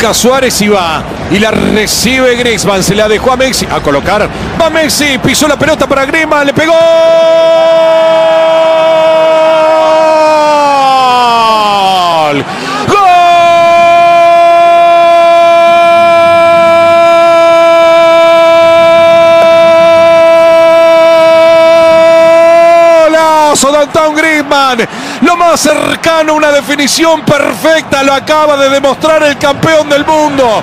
busca Suárez y va. Y la recibe Griezmann. Se la dejó a Messi. A colocar. Va Messi. Pisó la pelota para Griezmann. Le pegó. Danton Griezmann lo más cercano, una definición perfecta, lo acaba de demostrar el campeón del mundo.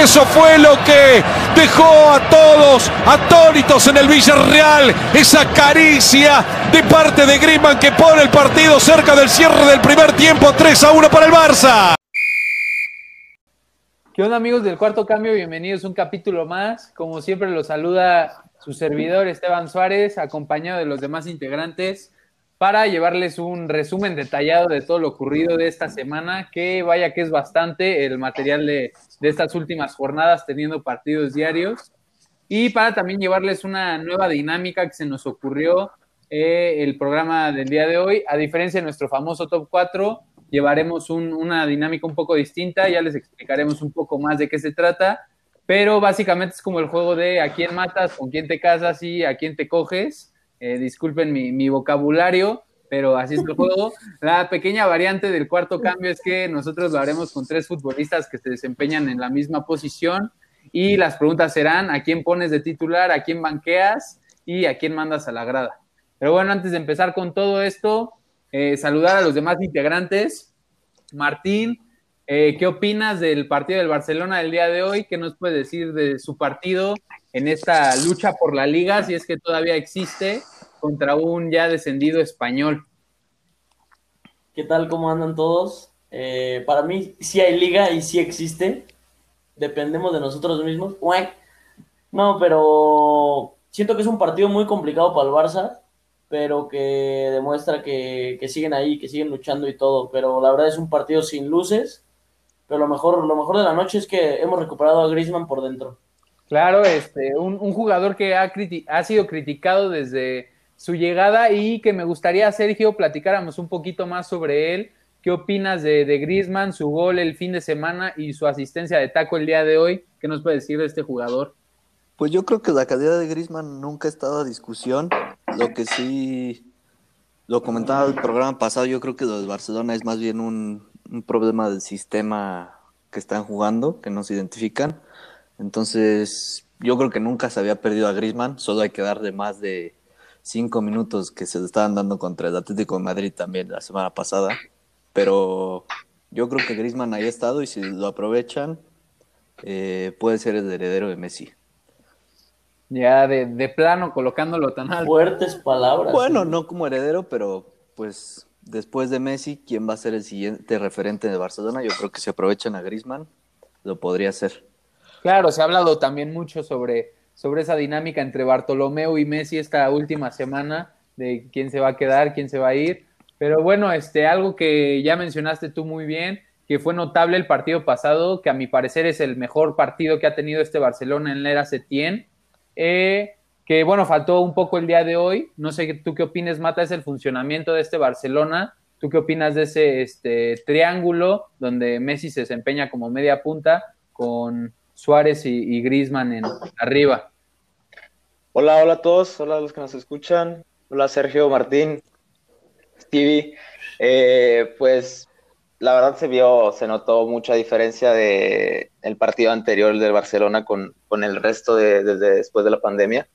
Eso fue lo que dejó a todos atónitos en el Villarreal, esa caricia de parte de Griezmann que pone el partido cerca del cierre del primer tiempo, 3 a 1 para el Barça. ¿Qué onda amigos del cuarto cambio? Bienvenidos a un capítulo más. Como siempre los saluda su servidor Esteban Suárez, acompañado de los demás integrantes para llevarles un resumen detallado de todo lo ocurrido de esta semana, que vaya que es bastante el material de, estas últimas jornadas teniendo partidos diarios, y para también llevarles una nueva dinámica que se nos ocurrió eh, el programa del día de hoy. A diferencia de nuestro famoso top 4, llevaremos una dinámica un poco distinta, ya les explicaremos un poco más de qué se trata, pero básicamente es como el juego de a quién matas, con quién te casas y a quién te coges eh, disculpen mi, vocabulario, pero así es el juego. La pequeña variante del cuarto cambio es que nosotros lo haremos con tres futbolistas que se desempeñan en la misma posición y las preguntas serán a quién pones de titular, a quién banqueas y a quién mandas a la grada. Pero bueno, antes de empezar con todo esto, eh, saludar a los demás integrantes. Martín, eh, ¿qué opinas del partido del Barcelona del día de hoy? ¿Qué nos puedes decir de su partido en esta lucha por la liga, si es que todavía existe? Contra un ya descendido español. ¿Qué tal? ¿Cómo andan todos? Eh, para mí sí hay liga y sí existe. Dependemos de nosotros mismos. No, pero siento que es un partido muy complicado para el Barça, pero que demuestra que, siguen ahí, que siguen luchando y todo. Pero la verdad es un partido sin luces. Pero lo mejor, lo mejor de la noche es que hemos recuperado a Griezmann por dentro. Claro, este, un, un jugador que ha, ha sido criticado desde su llegada y que me gustaría, Sergio, platicáramos un poquito más sobre él. ¿Qué opinas de, de su gol el fin de semana y su asistencia de taco el día de hoy? ¿Qué nos puede decir de este jugador? Pues yo creo que la calidad de Griezmann nunca ha estado a discusión. Lo que sí, lo comentaba el programa pasado, yo creo que lo de Barcelona es más bien un, un problema del sistema que están jugando, que no se identifican. Entonces, yo creo que nunca se había perdido a Griezmann, solo hay que darle más de cinco minutos que se le estaban dando contra el Atlético de Madrid también la semana pasada. Pero yo creo que Griezmann ahí ha estado y si lo aprovechan, eh, puede ser el heredero de Messi. Ya de, plano, colocándolo tan alto. Fuertes palabras. Bueno, no como heredero, pero pues después de Messi, ¿quién va a ser el siguiente referente de Barcelona? Yo creo que si aprovechan a Griezmann, lo podría hacer. Claro, se ha hablado también mucho sobre sobre esa dinámica entre Bartolomeo y Messi esta última semana, de quién se va a quedar, quién se va a ir. Pero bueno, este, algo que ya mencionaste tú muy bien, que fue notable el partido pasado, que a mi parecer es el mejor partido que ha tenido este Barcelona en la era Setién. Eh, que bueno, faltó un poco el día de hoy. No sé tú qué opinas, Mata, es el funcionamiento de este Barcelona. ¿Tú qué opinas de ese este, triángulo donde Messi se desempeña como media punta con Suárez y, y Grisman en arriba. Hola, hola a todos, hola a los que nos escuchan. Hola Sergio, Martín, Stevie. Eh, pues la verdad se vio, se notó mucha diferencia de el partido anterior del Barcelona con, con el resto de, después de la pandemia.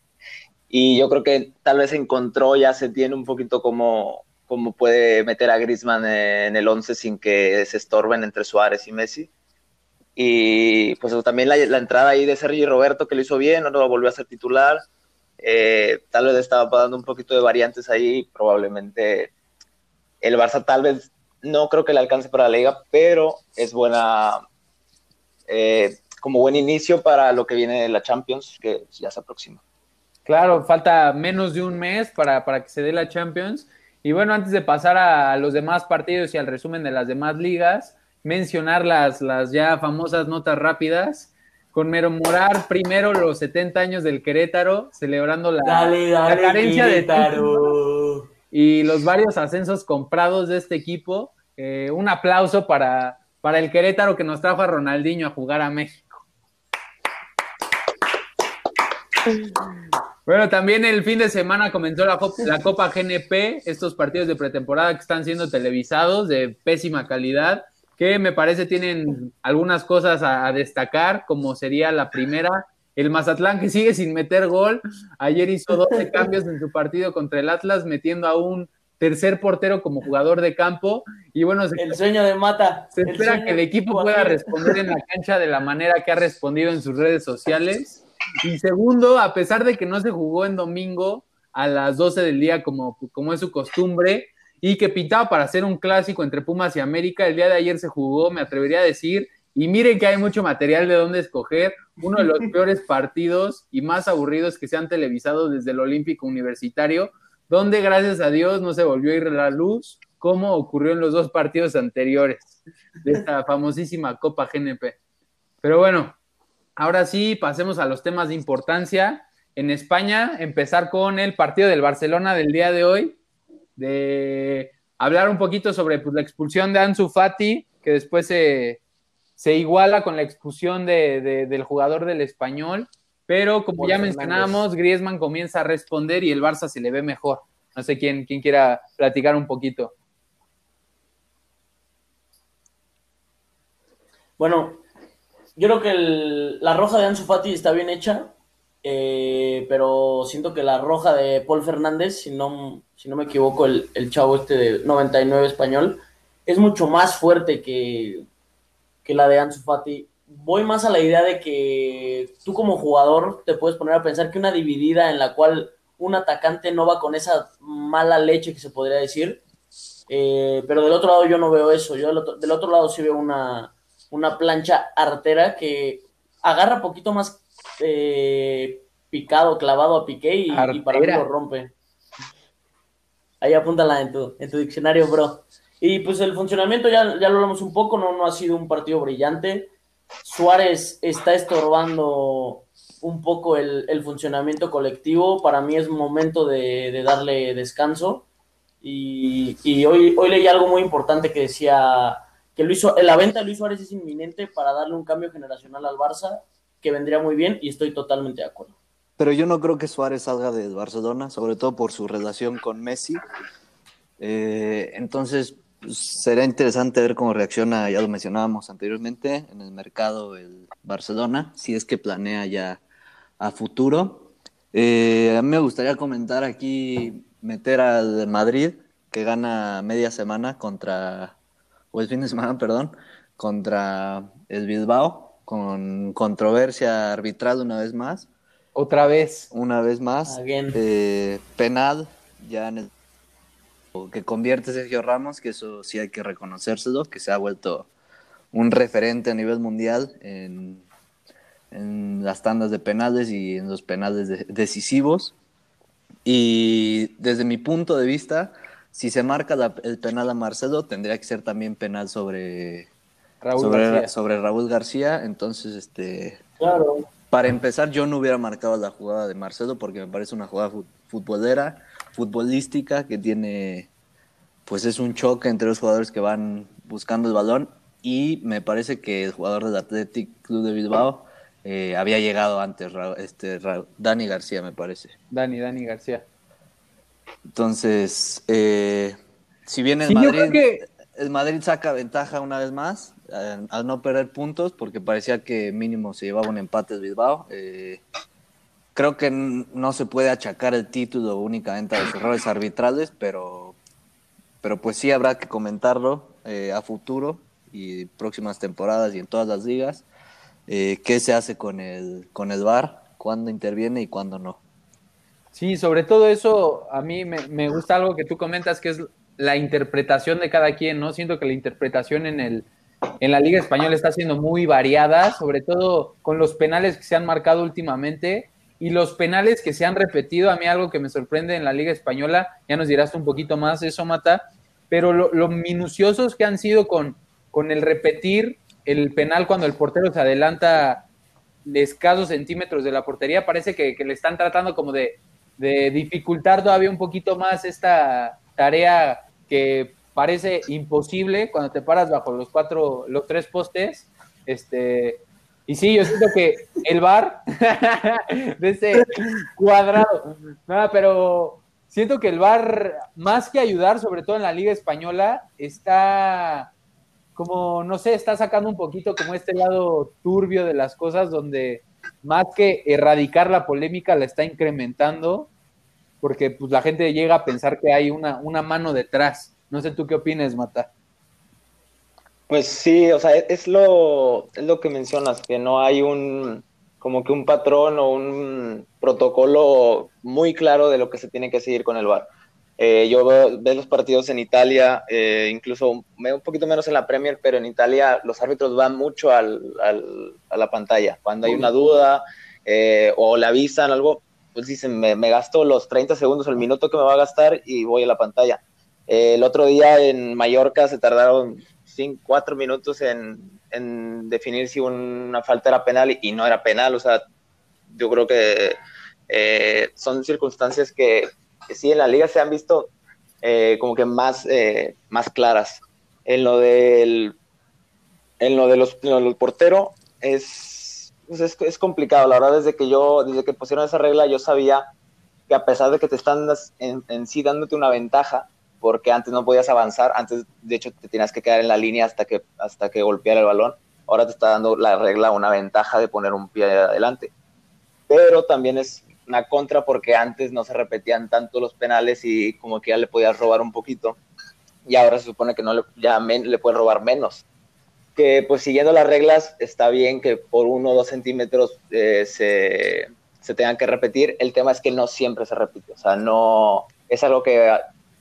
Y yo creo que tal vez encontró, ya se tiene un poquito como, como puede meter a Griezmann en el 11 sin que se estorben entre Suárez y Messi. Y pues también la, entrada ahí de Sergio Roberto que lo hizo bien, no lo volvió a ser titular. Eh, tal vez estaba dando un poquito de variantes ahí, probablemente el Barça tal vez no creo que le alcance para la liga, pero es buena, eh, como buen inicio para lo que viene de la Champions, que ya se aproxima. Claro, falta menos de un mes para, para que se dé la Champions. Y bueno, antes de pasar a los demás partidos y al resumen de las demás ligas, mencionar las, las ya famosas notas rápidas. Conmemorar primero los 70 años del Querétaro, celebrando la, carencia de y los varios ascensos comprados de este equipo. Eh, un aplauso para, para el Querétaro que nos trajo a Ronaldinho a jugar a México. Bueno, también el fin de semana comenzó la, la, Copa GNP, estos partidos de pretemporada que están siendo televisados de pésima calidad, que me parece tienen algunas cosas a, a destacar, como sería la primera, el Mazatlán que sigue sin meter gol. Ayer hizo 12 cambios en su partido contra el Atlas, metiendo a un tercer portero como jugador de campo. Y bueno, se, el sueño de Mata. Se espera que el equipo pueda responder en la cancha de la manera que ha respondido en sus redes sociales. Y segundo, a pesar de que no se jugó en domingo a las 12 del día como, como es su costumbre, y que pitaba para hacer un clásico entre Pumas y América, el día de ayer se jugó, me atrevería a decir, y miren que hay mucho material de dónde escoger. Uno de los peores partidos y más aburridos que se han televisado desde el Olímpico Universitario, donde gracias a Dios no se volvió a ir la luz, como ocurrió en los dos partidos anteriores de esta famosísima Copa GNP. Pero bueno, ahora sí, pasemos a los temas de importancia. En España, empezar con el partido del Barcelona del día de hoy, de hablar un poquito sobre pues, la expulsión de Ansu Fati, que después se se iguala con la expulsión de, del jugador del español, pero como ya mencionábamos, Griezmann comienza a responder y el Barça se le ve mejor. No sé quién, quién quiera platicar un poquito. Bueno, yo creo que la roja de Ansu Fati está bien hecha, eh, pero siento que la roja de Paul Fernández, si no, si no me equivoco, el, chavo este de 99 español, es mucho más fuerte que, que la de Ansu Fati. Voy más a la idea de que tú como jugador te puedes poner a pensar que una dividida en la cual un atacante no va con esa mala leche que se podría decir, eh, pero del otro lado yo no veo eso, yo del otro, lado sí veo una, una plancha artera que agarra poquito más eh, picado, clavado a Piqué y, y, para mí lo rompe. Ahí apúntala en tu, en tu diccionario, bro. Y pues el funcionamiento ya, ya lo hablamos un poco, no, no ha sido un partido brillante. Suárez está estorbando un poco el, funcionamiento colectivo. Para mí es momento de, darle descanso. Y, hoy, hoy leí algo muy importante que decía que Luis, la venta de Luis Suárez es inminente para darle un cambio generacional al Barça, vendría muy bien y estoy totalmente de acuerdo. Pero yo no creo que Suárez salga de Barcelona, sobre todo por su relación con Messi. Eh, entonces, pues, será interesante ver cómo reacciona, ya lo mencionábamos anteriormente, en el mercado el Barcelona, si es que planea ya a futuro. Eh, a mí me gustaría comentar aquí, meter al Madrid, que gana media semana contra, o el fin de semana, perdón, contra el Bilbao, con controversia arbitral una vez más. Otra vez. Una vez más. Eh, penal, ya en el que convierte Sergio Ramos, que eso sí hay que reconocérselo, que se ha vuelto un referente a nivel mundial en, las tandas de penales y en los penales decisivos. Y desde mi punto de vista, si se marca el penal a Marcelo, tendría que ser también penal sobre Raúl, sobre, García. sobre Raúl García. Entonces, este, para empezar, yo no hubiera marcado la jugada de Marcelo porque me parece una jugada futbolera futbolística que tiene, pues es un choque entre los jugadores que van buscando el balón y me parece que el jugador del Athletic Club de Bilbao eh, había llegado antes, este, Dani García me parece. Dani, Dani García. Entonces, eh, si bien el, Madrid, el Madrid saca ventaja una vez más, al no perder puntos, porque parecía que mínimo se llevaba un empate Bilbao, creo que no se puede achacar el título únicamente a los errores arbitrales, pero, pero pues sí habrá que comentarlo eh, a futuro y próximas temporadas y en todas las ligas. Eh, ¿Qué se hace con el, con el VAR? ¿Cuándo interviene y cuándo no? Sí, sobre todo eso, a mí me, me gusta algo que tú comentas, que es la interpretación de cada quien, ¿no? Siento que la interpretación en el, en la Liga Española está siendo muy variada, sobre todo con los penales que se han marcado últimamente y los penales que se han repetido, a mí algo que me sorprende en la Liga Española, ya nos dirás un poquito más eso, Mata, pero lo, minuciosos que han sido con, con el repetir el penal cuando el portero se adelanta de escasos centímetros de la portería, parece que, le están tratando como de, de, dificultar todavía un poquito más esta tarea que parece imposible cuando te paras bajo los cuatro, los tres postes. Este, y sí, yo siento que el bar de ese cuadrado, nada, pero siento que el bar, más que ayudar, sobre todo en la Liga Española, está como, no sé, está sacando un poquito como este lado turbio de las cosas, donde más que erradicar la polémica, la está incrementando, porque pues la gente llega a pensar que hay una, una mano detrás. No sé tú qué opinas, Mata. Pues sí, o sea, es lo, es lo que mencionas, que no hay un, como que un patrón o un protocolo muy claro de lo que se tiene que seguir con el VAR. Eh, yo veo, los partidos en Italia, eh, incluso un poquito menos en la Premier, pero en Italia los árbitros van mucho al, al, a la pantalla. Cuando hay una duda eh, o le avisan algo, pues dicen, me, me, gasto los 30 segundos, el minuto que me va a gastar y voy a la pantalla. El otro día en Mallorca se tardaron 5, 4 minutos en, en, definir si una falta era penal y, no era penal. O sea, yo creo que son circunstancias que sí en la liga se han visto eh, como que más, eh, más claras. En lo del, en lo de los, porteros es, pues es, es, complicado. La verdad, desde que yo, desde que pusieron esa regla, yo sabía que a pesar de que te están en, en sí dándote una ventaja, porque antes no podías avanzar, antes de hecho te tenías que quedar en la línea hasta que, hasta que golpeara el balón, ahora te está dando la regla una ventaja de poner un pie adelante. Pero también es una contra porque antes no se repetían tanto los penales y como que ya le podías robar un poquito y ahora se supone que no le, ya le puedes robar menos. Que pues siguiendo las reglas está bien que por uno o dos centímetros eh, se, se, tengan que repetir. El tema es que no siempre se repite. O sea, no es algo que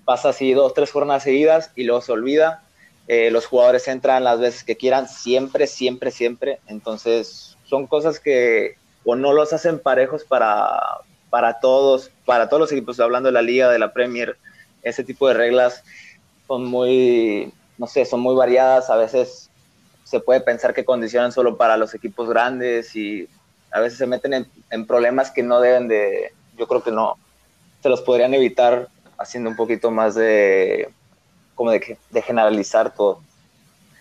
pasa así dos, tres jornadas seguidas y luego se olvida. Eh, los jugadores entran las veces que quieran, siempre, siempre, siempre. Entonces son cosas que o no los hacen parejos para, para todos, para todos los equipos, hablando de la liga, de la Premier, ese tipo de reglas son muy, no sé, son muy variadas, a veces se puede pensar que condicionan solo para los equipos grandes y a veces se meten en, problemas que no deben de, yo creo que no, se los podrían evitar haciendo un poquito más de, como de, generalizar todo.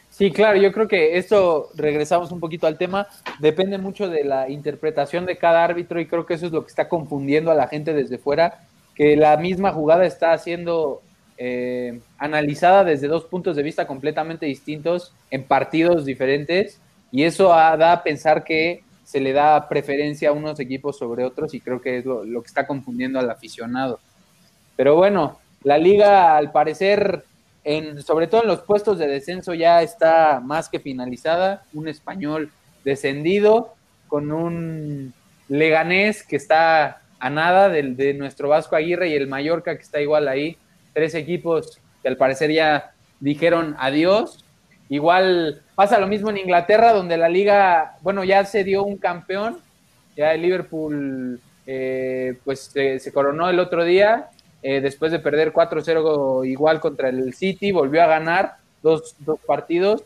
Sí, claro, yo creo que esto, regresamos un poquito al tema, depende mucho de la interpretación de cada árbitro y creo que eso es lo que está confundiendo a la gente desde fuera, que la misma jugada está siendo eh, analizada desde dos puntos de vista completamente distintos en partidos diferentes y eso da a pensar que se le da preferencia a unos equipos sobre otros y creo que es lo que está confundiendo al aficionado. Pero bueno, la liga al parecer sobre todo en los puestos de descenso ya está más que finalizada, un español descendido con un Leganés que está a nada del, de nuestro Vasco Aguirre y el Mallorca que está igual ahí, tres equipos que al parecer ya dijeron adiós. Igual pasa lo mismo en Inglaterra, donde la liga, bueno, ya se dio un campeón, ya el Liverpool eh, pues se coronó el otro día eh, después de perder 4-0 igual contra el City, volvió a ganar dos, partidos.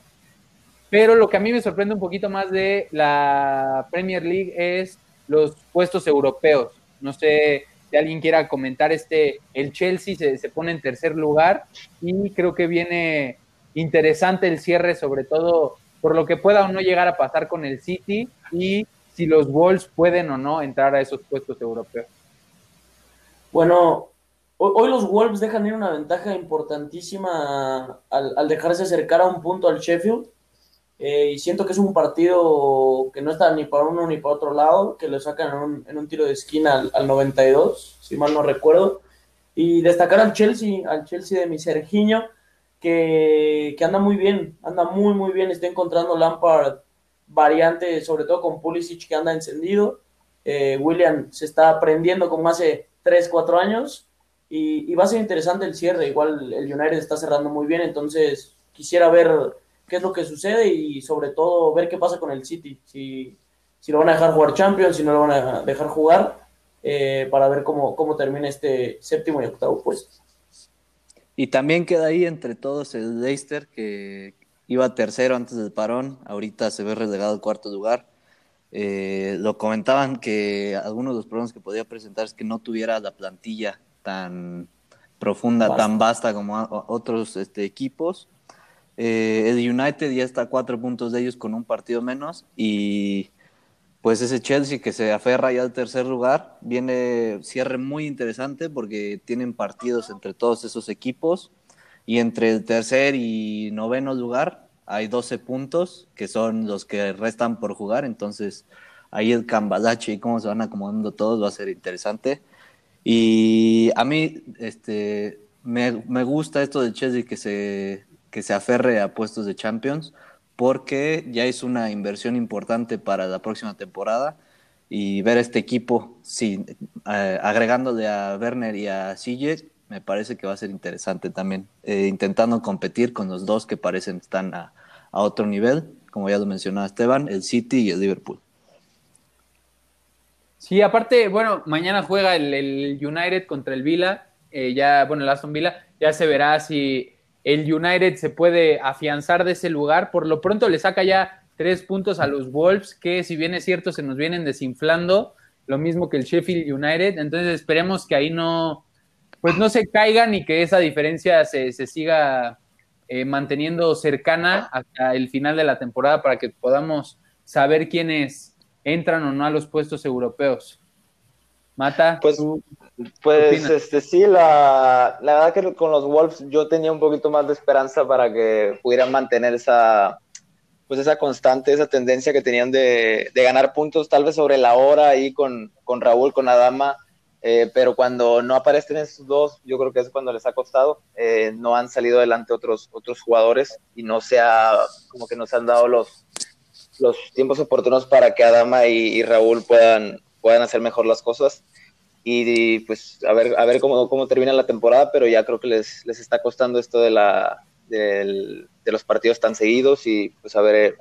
Pero lo que a mí me sorprende un poquito más de la Premier League es los puestos europeos. No sé si alguien quiera comentar este, el Chelsea se, se, pone en tercer lugar y creo que viene interesante el cierre, sobre todo por lo que pueda o no llegar a pasar con el City y si los Wolves pueden o no entrar a esos puestos europeos. Bueno, Hoy, los Wolves dejan ir una ventaja importantísima al, dejarse acercar a un punto al Sheffield. Eh, y siento que es un partido que no está ni para uno ni para otro lado, que lo sacan en un, tiro de esquina al, 92, si mal no recuerdo. Y destacar al Chelsea, al Chelsea de mi Sergiño, que, que, anda muy bien, anda muy, muy bien. Está encontrando Lampard variante, sobre todo con Pulisic, que anda encendido. Eh, William se está aprendiendo como hace 3, 4 años y, va a ser interesante el cierre. Igual el United está cerrando muy bien, entonces quisiera ver qué es lo que sucede y sobre todo ver qué pasa con el City. Si, si lo van a dejar jugar Champions, si no lo van a dejar jugar, eh, para ver cómo, cómo termina este séptimo y octavo puesto. Y también queda ahí entre todos el Leicester, que iba tercero antes del parón, ahorita se ve relegado al cuarto lugar. Eh, lo comentaban que algunos de los problemas que podía presentar es que no tuviera la plantilla tan, profunda, tan vasta como otros este, equipos. Eh, el United ya está a cuatro puntos de ellos con un partido menos y pues ese Chelsea que se aferra ya al tercer lugar, viene cierre muy interesante porque tienen partidos entre todos esos equipos y entre el tercer y noveno lugar hay 12 puntos que son los que restan por jugar, entonces ahí el cambalache y cómo se van acomodando todos va a ser interesante. Y a mí este, me, me gusta esto de Chelsea que se, que se aferre a puestos de Champions porque ya es una inversión importante para la próxima temporada y ver este equipo, sí, eh, agregándole a Werner y a CJ, me parece que va a ser interesante también, eh, intentando competir con los dos que parecen están a, otro nivel, como ya lo mencionaba Esteban, el City y el Liverpool. Sí, aparte, bueno, mañana juega el, United contra el Villa, eh, ya, bueno, el Aston Villa, ya se verá si el United se puede afianzar de ese lugar. Por lo pronto le saca ya tres puntos a los Wolves, que si bien es cierto, se nos vienen desinflando, lo mismo que el Sheffield United. Entonces esperemos que ahí no, pues no se caigan y que esa diferencia se, siga eh, manteniendo cercana hasta el final de la temporada para que podamos saber quiénes entran o no a los puestos europeos. Mata. Pues, pues este, sí, la, la, verdad que con los Wolves yo tenía un poquito más de esperanza para que pudieran mantener esa, pues esa constante, esa tendencia que tenían de, de ganar puntos tal vez sobre la hora ahí con, con Raúl, con Adama, eh, pero cuando no aparecen esos dos, yo creo que es cuando les ha costado, eh, no han salido adelante otros, otros jugadores y no se ha, como que no se han dado los, los tiempos oportunos para que Adama y, y Raúl puedan puedan hacer mejor las cosas. Y, pues a ver, a ver cómo, cómo termina la temporada, pero ya creo que les, les está costando esto de, la, de los partidos tan seguidos y pues a ver,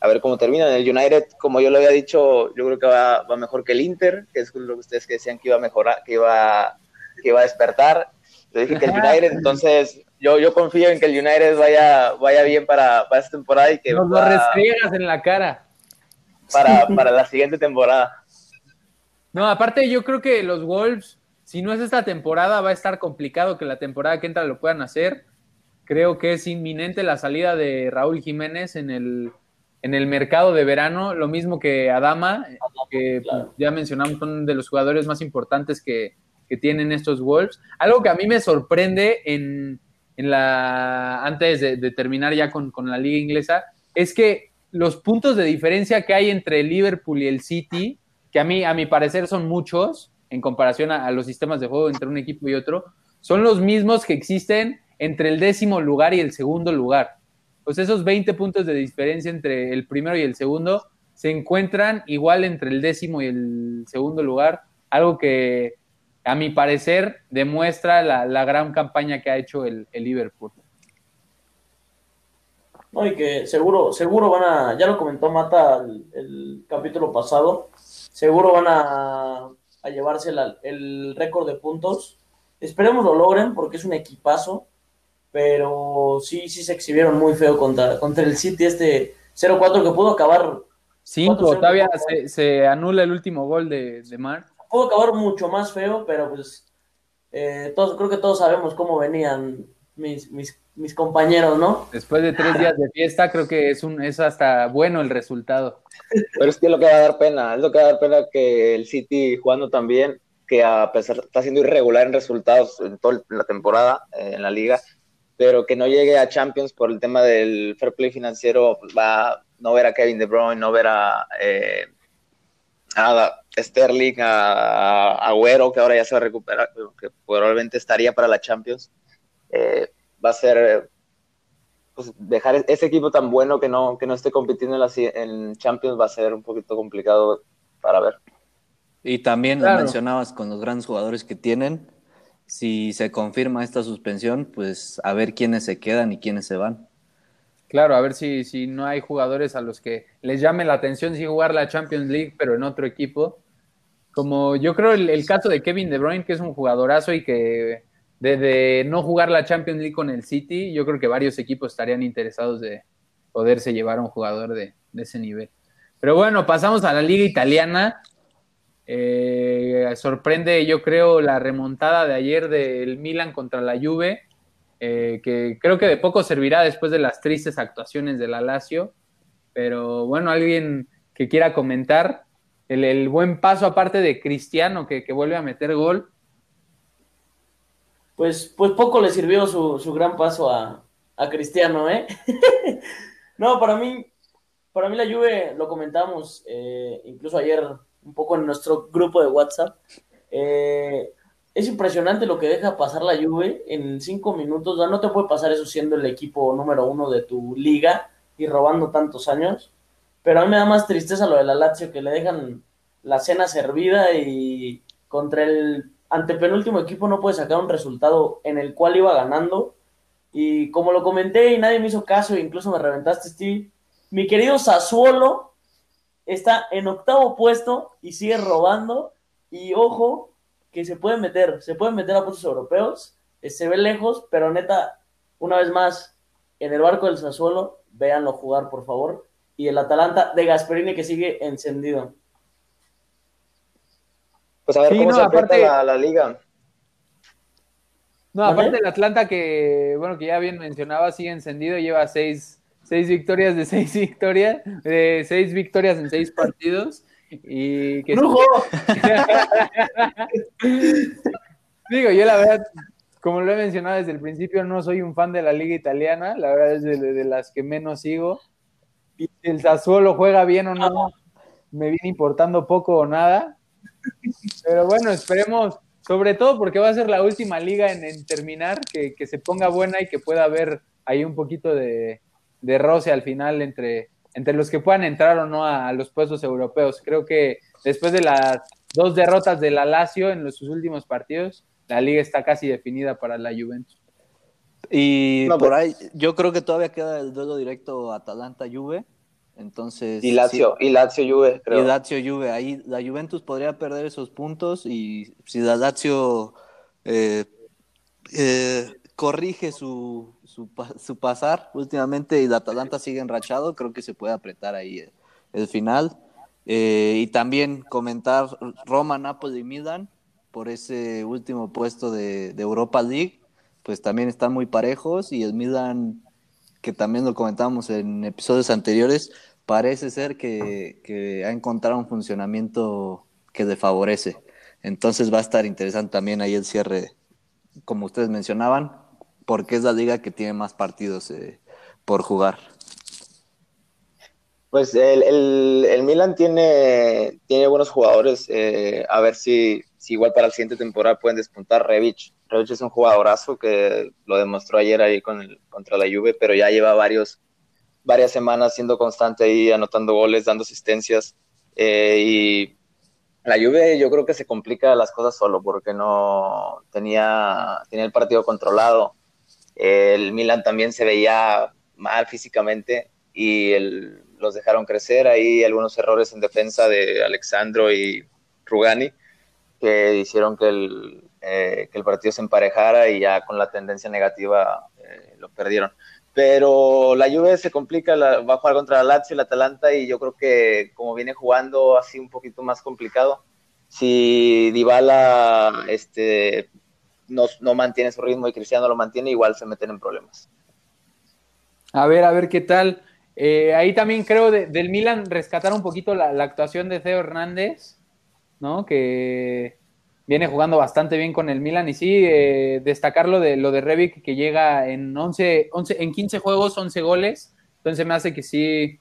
a ver cómo termina. El United, como yo lo había dicho, yo creo que va, va mejor que el Inter, que es lo que ustedes que decían que iba a mejorar, que iba, que iba a despertar. Yo dije que el United, entonces yo, yo confío en que el United vaya, vaya bien para, para esta temporada y que... Nos lo restriegas en la cara. Para, para la siguiente temporada. No, aparte yo creo que los Wolves, si no es esta temporada, va a estar complicado que la temporada que entra lo puedan hacer. Creo que es inminente la salida de Raúl Jiménez en el, en el mercado de verano, lo mismo que Adama, que pues, ya mencionamos, son de los jugadores más importantes que, tienen estos Wolves. Algo que a mí me sorprende en, la, antes de, terminar ya con, con, la liga inglesa, es que los puntos de diferencia que hay entre Liverpool y el City que a mí, a mi parecer, son muchos en comparación a, los sistemas de juego entre un equipo y otro, son los mismos que existen entre el décimo lugar y el segundo lugar. Pues esos 20 puntos de diferencia entre el primero y el segundo se encuentran igual entre el décimo y el segundo lugar, algo que a mi parecer demuestra la, gran campaña que ha hecho el, Liverpool. No, y que seguro, seguro van a, ya lo comentó Mata el capítulo pasado, seguro van a, llevarse el récord de puntos. Esperemos lo logren porque es un equipazo, pero sí, sí se exhibieron muy feo contra, contra el City este 0-4 que pudo acabar. 5, todavía se, anula el último gol de, de Mar. Pudo acabar mucho más feo, pero pues eh, todos, creo que todos sabemos cómo venían mis, mis mis compañeros, ¿no? Después de tres días de fiesta, creo que es un es hasta bueno el resultado. Pero es que lo que va a dar pena, es lo que va a dar pena que el City jugando tan bien, que a pesar está siendo irregular en resultados en toda la temporada eh, en la liga, pero que no llegue a Champions por el tema del fair play financiero, pues va a no ver a Kevin De Bruyne, no ver a, eh, a Sterling, a, Agüero, que ahora ya se va a recuperar, que probablemente estaría para la Champions. Eh, va a ser pues, dejar ese equipo tan bueno que no, que no esté compitiendo en, Champions va a ser un poquito complicado para ver. Y también lo mencionabas con los grandes jugadores que tienen. Si se confirma esta suspensión, pues a ver quiénes se quedan y quiénes se van. Claro, a ver si, si no hay jugadores a los que les llame la atención si jugar la Champions League, pero en otro equipo. Como yo creo el, caso de Kevin De Bruyne, que es un jugadorazo y que de, no jugar la Champions League con el City, yo creo que varios equipos estarían interesados de poderse llevar a un jugador de, ese nivel. Pero bueno, pasamos a la liga italiana. Eh, sorprende, yo creo, la remontada de ayer del Milan contra la Juve, eh, que creo que de poco servirá después de las tristes actuaciones de la Lazio. Pero bueno, alguien que quiera comentar el, buen paso aparte de Cristiano que, vuelve a meter gol. Pues, pues poco le sirvió su, gran paso a, Cristiano, ¿eh? no, para mí, para mí la Juve, lo comentamos eh, incluso ayer un poco en nuestro grupo de WhatsApp. Eh, es impresionante lo que deja pasar la Juve en cinco minutos. No te puede pasar eso siendo el equipo número uno de tu liga y robando tantos años. Pero a mí me da más tristeza lo de la Lazio, que le dejan la cena servida y contra el antepenúltimo equipo no puede sacar un resultado en el cual iba ganando. Y como lo comenté y nadie me hizo caso, incluso me reventaste, Steve, mi querido Sassuolo está en octavo puesto y sigue robando. Y ojo, que se puede meter, se pueden meter a puestos europeos, eh, se ve lejos, pero neta, una vez más, en el barco del Sassuolo, véanlo jugar, por favor. Y el Atalanta de Gasperini que sigue encendido. Pues a ver cómo se aparte, la, liga. No, aparte el Atlanta que, bueno, que ya bien mencionaba, sigue encendido, lleva seis, seis victorias de seis victorias, de seis victorias en seis partidos. Y que Digo, yo la verdad, como lo he mencionado desde el principio, no soy un fan de la liga italiana, la verdad es de, las que menos sigo. Y si el Sassuolo juega bien o no, me viene importando poco o nada. Pero bueno, esperemos, sobre todo porque va a ser la última liga en, terminar, que, se ponga buena y que pueda haber ahí un poquito de, roce al final entre, entre los que puedan entrar o no a, los puestos europeos. Creo que después de las dos derrotas de la Lazio en los, sus últimos partidos, la liga está casi definida para la Juventus. Y por pues ahí, yo creo que todavía queda el duelo directo Atalanta-Juve. Entonces. Y Lazio, y Lazio Juve, creo. Y Lazio Juve. Ahí la Juventus podría perder esos puntos y si la Lazio eh, eh, corrige su, su, pasar últimamente y la Atalanta sigue enrachado, creo que se puede apretar ahí el, final. Eh, y también comentar Roma, Napoli y Milan por ese último puesto de, de Europa League, pues también están muy parejos y el Milan que también lo comentamos en episodios anteriores, parece ser que, ha encontrado un funcionamiento que le favorece. Entonces va a estar interesante también ahí el cierre, como ustedes mencionaban, porque es la liga que tiene más partidos eh, por jugar. Pues el, Milan tiene, tiene buenos jugadores. Eh, a ver si, si, igual para la siguiente temporada pueden despuntar Revich. Revich es un jugadorazo que lo demostró ayer ahí con el, contra la Juve, pero ya lleva varios, varias semanas siendo constante ahí, anotando goles, dando asistencias. Eh, y la Juve yo creo que se complica las cosas solo porque no tenía, tenía el partido controlado. El Milan también se veía mal físicamente y los dejaron crecer. Ahí algunos errores en defensa de Alexandro y Rugani que hicieron que el, eh, que el partido se emparejara y ya con la tendencia negativa eh, lo perdieron. Pero la Juve se complica, va a jugar contra la Lazio y la Atalanta y yo creo que como viene jugando así un poquito más complicado, si Dybala este, no, no mantiene su ritmo y Cristiano lo mantiene, igual se meten en problemas. A ver, a ver qué tal. Eh, ahí también creo del Milan rescatar un poquito la, actuación de Theo Hernández, ¿no? Que viene jugando bastante bien con el Milan. Y sí, eh, destacar lo de, lo de Revic que llega en 11, 11, en 15 juegos, 11 goles, entonces me hace que sí,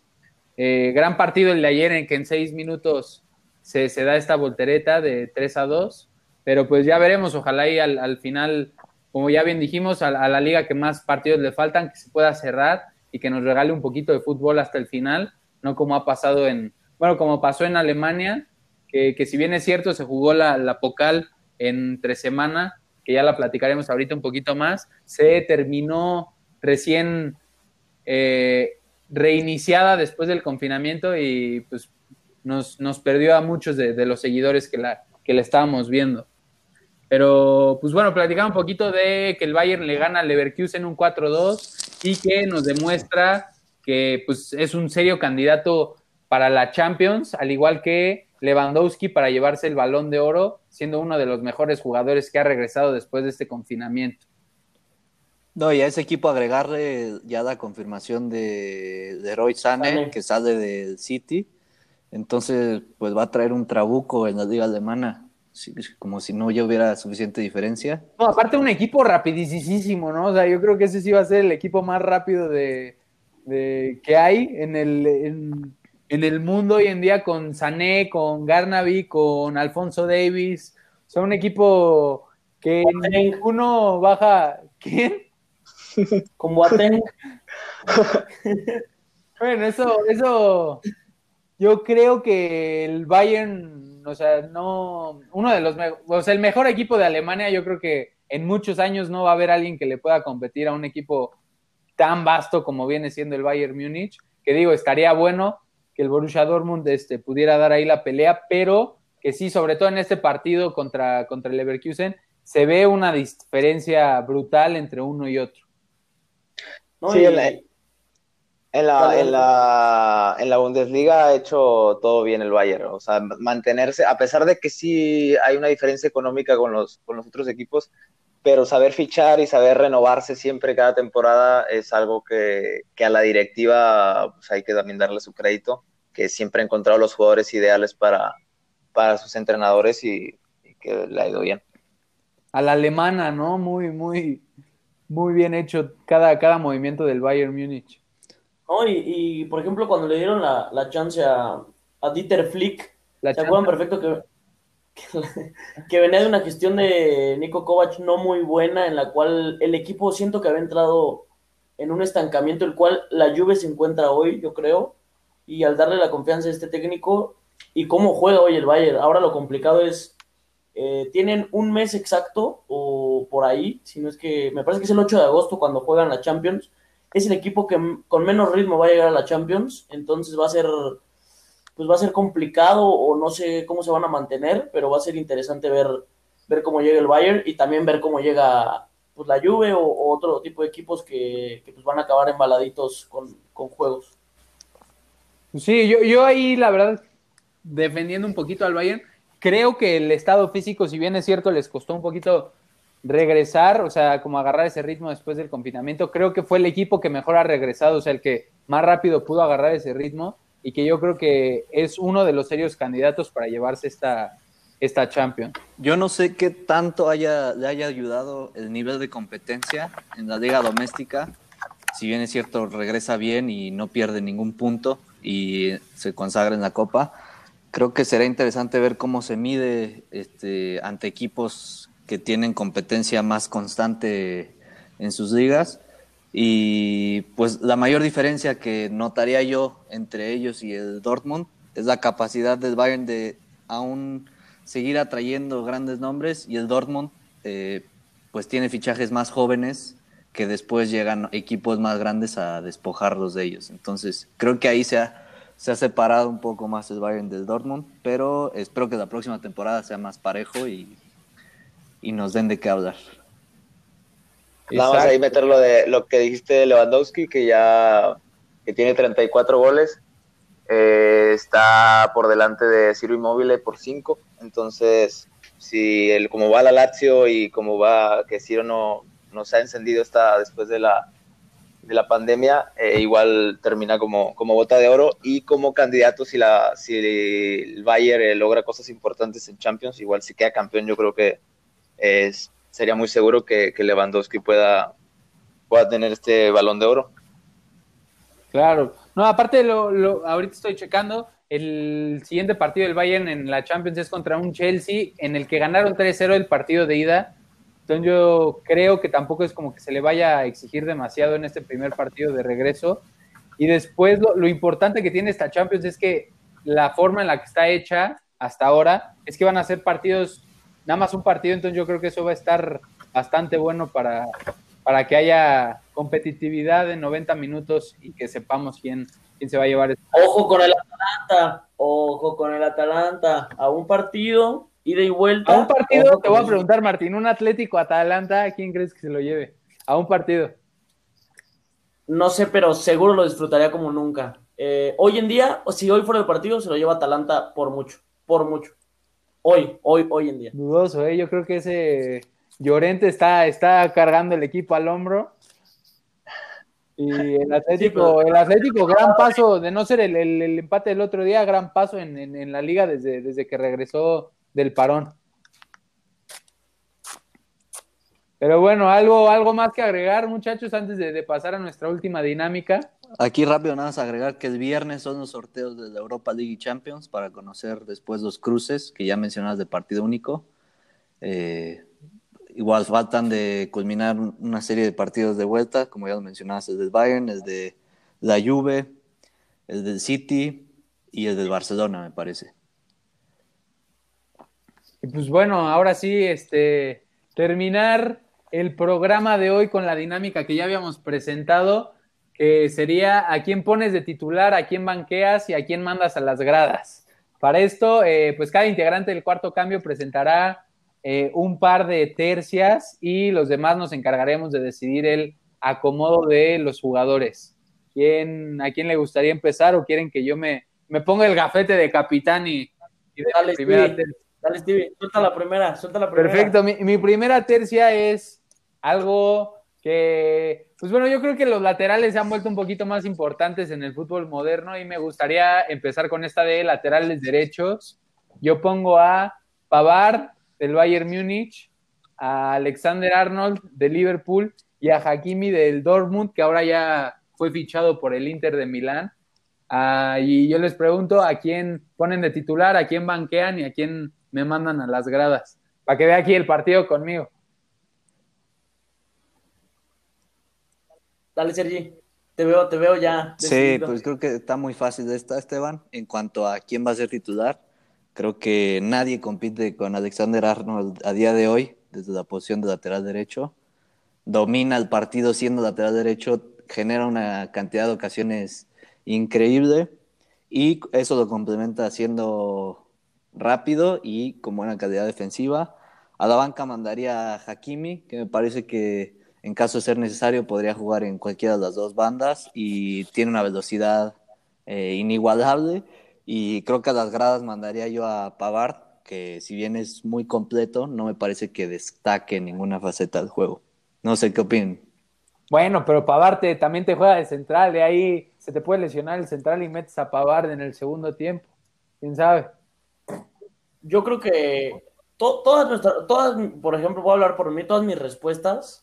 eh, gran partido el de ayer en que en 6 minutos se, da esta voltereta de 3 a 2, pero pues ya veremos, ojalá y al, final, como ya bien dijimos, a, a, la liga que más partidos le faltan, que se pueda cerrar y que nos regale un poquito de fútbol hasta el final, no como ha pasado en, bueno, como pasó en Alemania, que, si bien es cierto, se jugó la, la Pocal entre semana, que ya la platicaremos ahorita un poquito más, se terminó recién eh, reiniciada después del confinamiento y pues nos, perdió a muchos de, los seguidores que la, que la estábamos viendo. Pero, pues bueno, platicamos un poquito de que el Bayern le gana al Leverkusen un 4-2 y que nos demuestra que pues, es un serio candidato para la Champions, al igual que Lewandowski para llevarse el balón de oro, siendo uno de los mejores jugadores que ha regresado después de este confinamiento. No, y a ese equipo agregarle ya la confirmación de, de Roy Sane, que sale del City. Entonces, pues va a traer un trabuco en la liga alemana, como si no ya hubiera suficiente diferencia. No, aparte un equipo rapidísimo, ¿no? O sea, yo creo que ese sí va a ser el equipo más rápido de, que hay en el, en, el mundo hoy en día con Sané, con Garnaby, con Alfonso Davis. O sea, un equipo que ninguno baja. ¿Quién? Con Boateng. bueno, eso, eso, yo creo que el Bayern, o sea, no, uno de los, o sea, el mejor equipo de Alemania, yo creo que en muchos años no va a haber alguien que le pueda competir a un equipo tan vasto como viene siendo el Bayern Múnich, que digo, estaría bueno que el Borussia Dortmund este, pudiera dar ahí la pelea, pero que sí, sobre todo en este partido contra, contra el Leverkusen, se ve una diferencia brutal entre uno y otro. Sí, en, la, en, la, en, la, Bundesliga ha hecho todo bien el Bayern, o sea, mantenerse, a pesar de que sí hay una diferencia económica con los, con los otros equipos, pero saber fichar y saber renovarse siempre cada temporada es algo que, a la directiva pues, hay que también darle su crédito, que siempre ha encontrado los jugadores ideales para, para sus entrenadores y, y que le ha ido bien. A la alemana, ¿no? Muy, muy, muy bien hecho cada, cada movimiento del Bayern Múnich. y, por ejemplo, cuando le dieron la, chance a, a, Dieter Flick, ¿se acuerdan perfecto que, que, venía de una gestión de Nico Kovac no muy buena, en la cual el equipo siento que había entrado en un estancamiento, el cual la Juve se encuentra hoy, yo creo, y al darle la confianza a este técnico y cómo juega hoy el Bayern. Ahora lo complicado es eh, tienen un mes exacto o por ahí, si no es que me parece que es el 8 de agosto cuando juegan la Champions. Es el equipo que con menos ritmo va a llegar a la Champions, entonces va a ser pues va a ser complicado o no sé cómo se van a mantener, pero va a ser interesante ver ver cómo llega el Bayern y también ver cómo llega pues la Juve o, otro tipo de equipos que, pues van a acabar embaladitos con, con juegos. Sí, yo, yo ahí la verdad defendiendo un poquito al Bayern, creo que el estado físico, si bien es cierto, les costó un poquito regresar, o sea, como agarrar ese ritmo después del confinamiento, creo que fue el equipo que mejor ha regresado, o sea, el que más rápido pudo agarrar ese ritmo y que yo creo que es uno de los serios candidatos para llevarse esta, esta Champions. Yo no sé qué tanto haya, le haya ayudado el nivel de competencia en la liga doméstica. Si bien es cierto, regresa bien y no pierde ningún punto y se consagra en la Copa creo que será interesante ver cómo se mide este, ante equipos que tienen competencia más constante en sus ligas. Y pues la mayor diferencia que notaría yo entre ellos y el Dortmund es la capacidad del Bayern de aún seguir atrayendo grandes nombres y el Dortmund eh, pues tiene fichajes más jóvenes que después llegan equipos más grandes a despojarlos de ellos. Entonces creo que ahí se ha se ha separado un poco más el Bayern del Dortmund, pero espero que la próxima temporada sea más parejo y, nos den de qué hablar. Vamos ahí meter lo de lo que dijiste de Lewandowski, que ya que tiene 34 goles, eh, está por delante de Ciro Immobile por 5, entonces si el como va la Lazio y como va que Ciro no, no se ha encendido está después de la de la pandemia, eh, igual termina como, como bota de oro y como candidato si, la, si el Bayern eh, logra cosas importantes en Champions, igual si queda campeón, yo creo que es, sería muy seguro que, Lewandowski pueda, pueda tener este balón de oro. Claro, no, aparte lo, lo, ahorita estoy checando, el siguiente partido del Bayern en la Champions es contra un Chelsea en el que ganaron 3-0 el partido de ida entonces yo creo que tampoco es como que se le vaya a exigir demasiado en este primer partido de regreso. Y después lo, importante que tiene esta Champions es que la forma en la que está hecha hasta ahora es que van a ser partidos, nada más un partido, entonces yo creo que eso va a estar bastante bueno para, para que haya competitividad en 90 minutos y que sepamos quién, quién se va a llevar. Ojo con el Atalanta, ojo con el Atalanta, a un partido ida y vuelta. A un partido, te voy a preguntar, Martín, un Atlético Atalanta, ¿quién crees que se lo lleve? A un partido. No sé, pero seguro lo disfrutaría como nunca. Eh, hoy en día, o si hoy fuera el partido, se lo lleva Atalanta por mucho. por mucho. Hoy, hoy, hoy en día. Dudoso, ¿eh? Yo creo que ese Llorente está, está cargando el equipo al hombro. Y el Atlético, el Atlético, gran paso, de no ser el, el- el empate del otro día, gran paso en, en- en la liga desde, desde que regresó del parón. Pero bueno, algo, algo más que agregar, muchachos, antes de, de pasar a nuestra última dinámica. Aquí rápido nada más agregar que el viernes son los sorteos de la Europa League y Champions para conocer después los cruces que ya mencionabas de partido único. Eh, igual faltan de culminar un- una serie de partidos de vuelta, como ya lo mencionabas, el del Bayern, el de la Juve, el del City y el del Barcelona, me parece. Y pues bueno, ahora sí, este, terminar el programa de hoy con la dinámica que ya habíamos presentado, que sería a quién pones de titular, a quién banqueas y a quién mandas a las gradas. Para esto, eh, pues cada integrante del cuarto cambio presentará eh, un par de tercias y los demás nos encargaremos de decidir el acomodo de los jugadores. ¿Quién, ¿A quién le gustaría empezar o quieren que yo me, me ponga el gafete de capitán y, y de Dale, primera Stevie. tercia? Dale, Stevie, suelta la primera, suelta la primera. Perfecto, mi, mi primera tercia es algo que, pues bueno, yo creo que los laterales se han vuelto un poquito más importantes en el fútbol moderno y me gustaría empezar con esta de laterales derechos. Yo pongo a Pavard del Bayern Múnich, a Alexander Arnold de Liverpool y a Hakimi del Dortmund, que ahora ya fue fichado por el Inter de Milán. Ah, y yo les pregunto a quién ponen de titular, a quién banquean y a quién me mandan a las gradas. Para que vea aquí el partido conmigo. Dale, Sergi. Te veo, te veo ya. Sí, decidido. pues creo que está muy fácil esta, Esteban. En cuanto a quién va a ser titular, creo que nadie compite con Alexander Arnold a día de hoy, desde la posición de lateral derecho. Domina el partido siendo lateral derecho, genera una cantidad de ocasiones increíble y eso lo complementa siendo rápido y con buena calidad defensiva. A la banca mandaría a Hakimi, que me parece que en caso de ser necesario podría jugar en cualquiera de las dos bandas y tiene una velocidad eh, inigualable. Y creo que a las gradas mandaría yo a Pavard, que si bien es muy completo, no me parece que destaque en ninguna faceta del juego. No sé qué opinan. Bueno, pero Pavard te- también te juega de central, de ahí se te puede lesionar el central y metes a Pavard en el segundo tiempo. ¿Quién sabe? Yo creo que to- todas nuestras, todas, por ejemplo, voy a hablar por mí, todas mis respuestas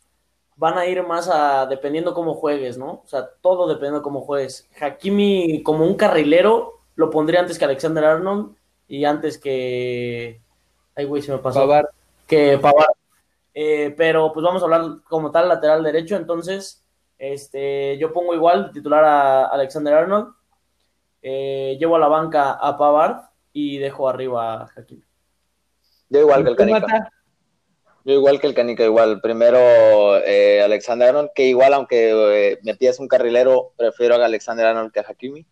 van a ir más a dependiendo cómo juegues, ¿no? O sea, todo dependiendo cómo juegues. Hakimi como un carrilero lo pondría antes que Alexander Arnold y antes que ay güey, se me pasó. Pavard. que Pavard. Eh, pero pues vamos a hablar como tal lateral derecho, entonces este, yo pongo igual de titular a Alexander Arnold, eh, llevo a la banca a Pavard y dejo arriba a Hakimi. Yo igual que el ¿Tú, Canica. Yo igual que el Canica, igual. Primero eh, Alexander Arnold, que igual aunque eh, me pidas un carrilero, prefiero a Alexander Arnold que a Hakimi.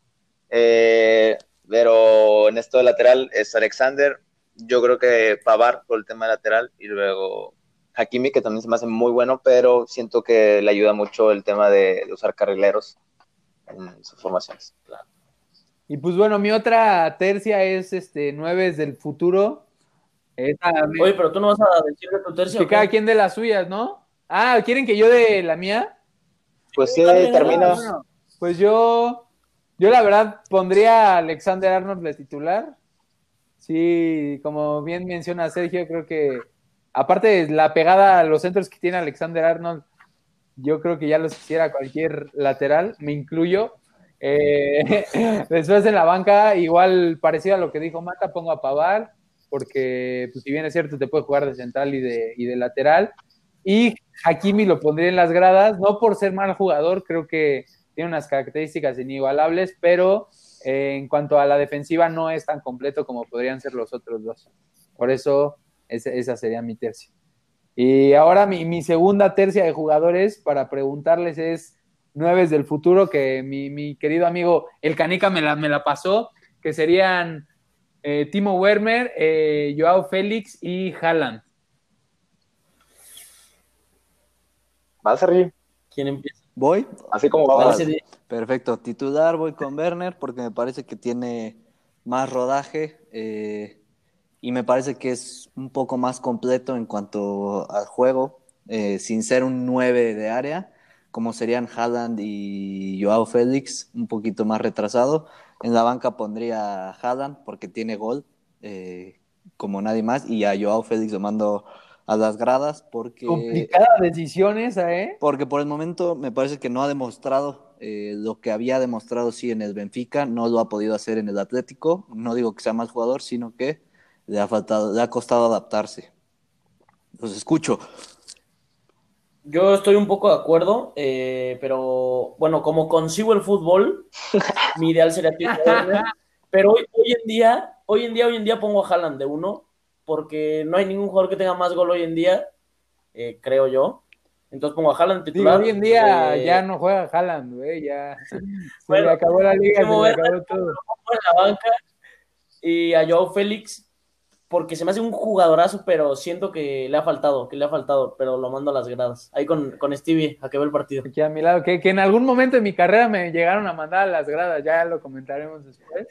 Eh, pero en esto de lateral es Alexander. Yo creo que Pavar por el tema de lateral y luego Hakimi, que también se me hace muy bueno, pero siento que le ayuda mucho el tema de, de usar carrileros en sus formaciones. Y pues bueno, mi otra tercia es este Nueves del futuro. Esa, Oye, pero tú no vas a decir de tu tercio. que cada quien de las suyas, ¿no? Ah, ¿quieren que yo de la mía? Pues sí, Dale, termino. Bueno, pues yo, yo la verdad pondría a Alexander Arnold de titular. Sí, como bien menciona Sergio, creo que aparte de la pegada a los centros que tiene Alexander Arnold, yo creo que ya los quisiera cualquier lateral, me incluyo. Eh, después en la banca, igual parecido a lo que dijo Mata, pongo a Pavar, porque pues, si bien es cierto, te puede jugar de central y de, y de lateral. Y Hakimi lo pondría en las gradas, no por ser mal jugador, creo que tiene unas características inigualables, pero eh, en cuanto a la defensiva no es tan completo como podrían ser los otros dos. Por eso esa, esa sería mi tercia. Y ahora mi, mi, segunda tercia de jugadores para preguntarles es nueves del futuro, que mi, mi querido amigo El Canica me la, me la pasó, que serían eh, Timo Werner, eh, Joao Félix y Haaland. ¿Va a ser ¿Quién empieza? ¿Voy? Así como va. Dale, Perfecto. Titular voy con Werner porque me parece que tiene más rodaje. eh, y me parece que es un poco más completo en cuanto al juego, eh, sin ser un 9 de área, como serían Haaland y Joao Félix, un poquito más retrasado. En la banca pondría a Haaland porque tiene gol, eh, como nadie más, y a Joao Félix lo mando a las gradas porque... Complicada decisión esa, ¿eh? Porque por el momento me parece que no ha demostrado eh, lo que había demostrado sí en el Benfica, no lo ha podido hacer en el Atlético. No digo que sea mal jugador, sino que le ha faltado, le ha costado adaptarse. Los escucho. Yo estoy un poco de acuerdo, eh, pero bueno, como consigo el fútbol, mi ideal sería pero hoy, hoy, en día, hoy en día, hoy en día pongo a Haaland de uno, porque no hay ningún jugador que tenga más gol hoy en día, eh, creo yo. Entonces pongo a Haaland titular. hoy en día eh, ya no juega Haaland, güey, ya se acabó la liga, se le acabó todo. En la banca y a Joao Félix porque se me hace un jugadorazo, pero siento que le ha faltado, que le ha faltado, pero lo mando a las gradas. Ahí con, con Stevie, a que ve el partido. Aquí a mi lado, que, que, en algún momento de mi carrera me llegaron a mandar a las gradas, ya lo comentaremos después.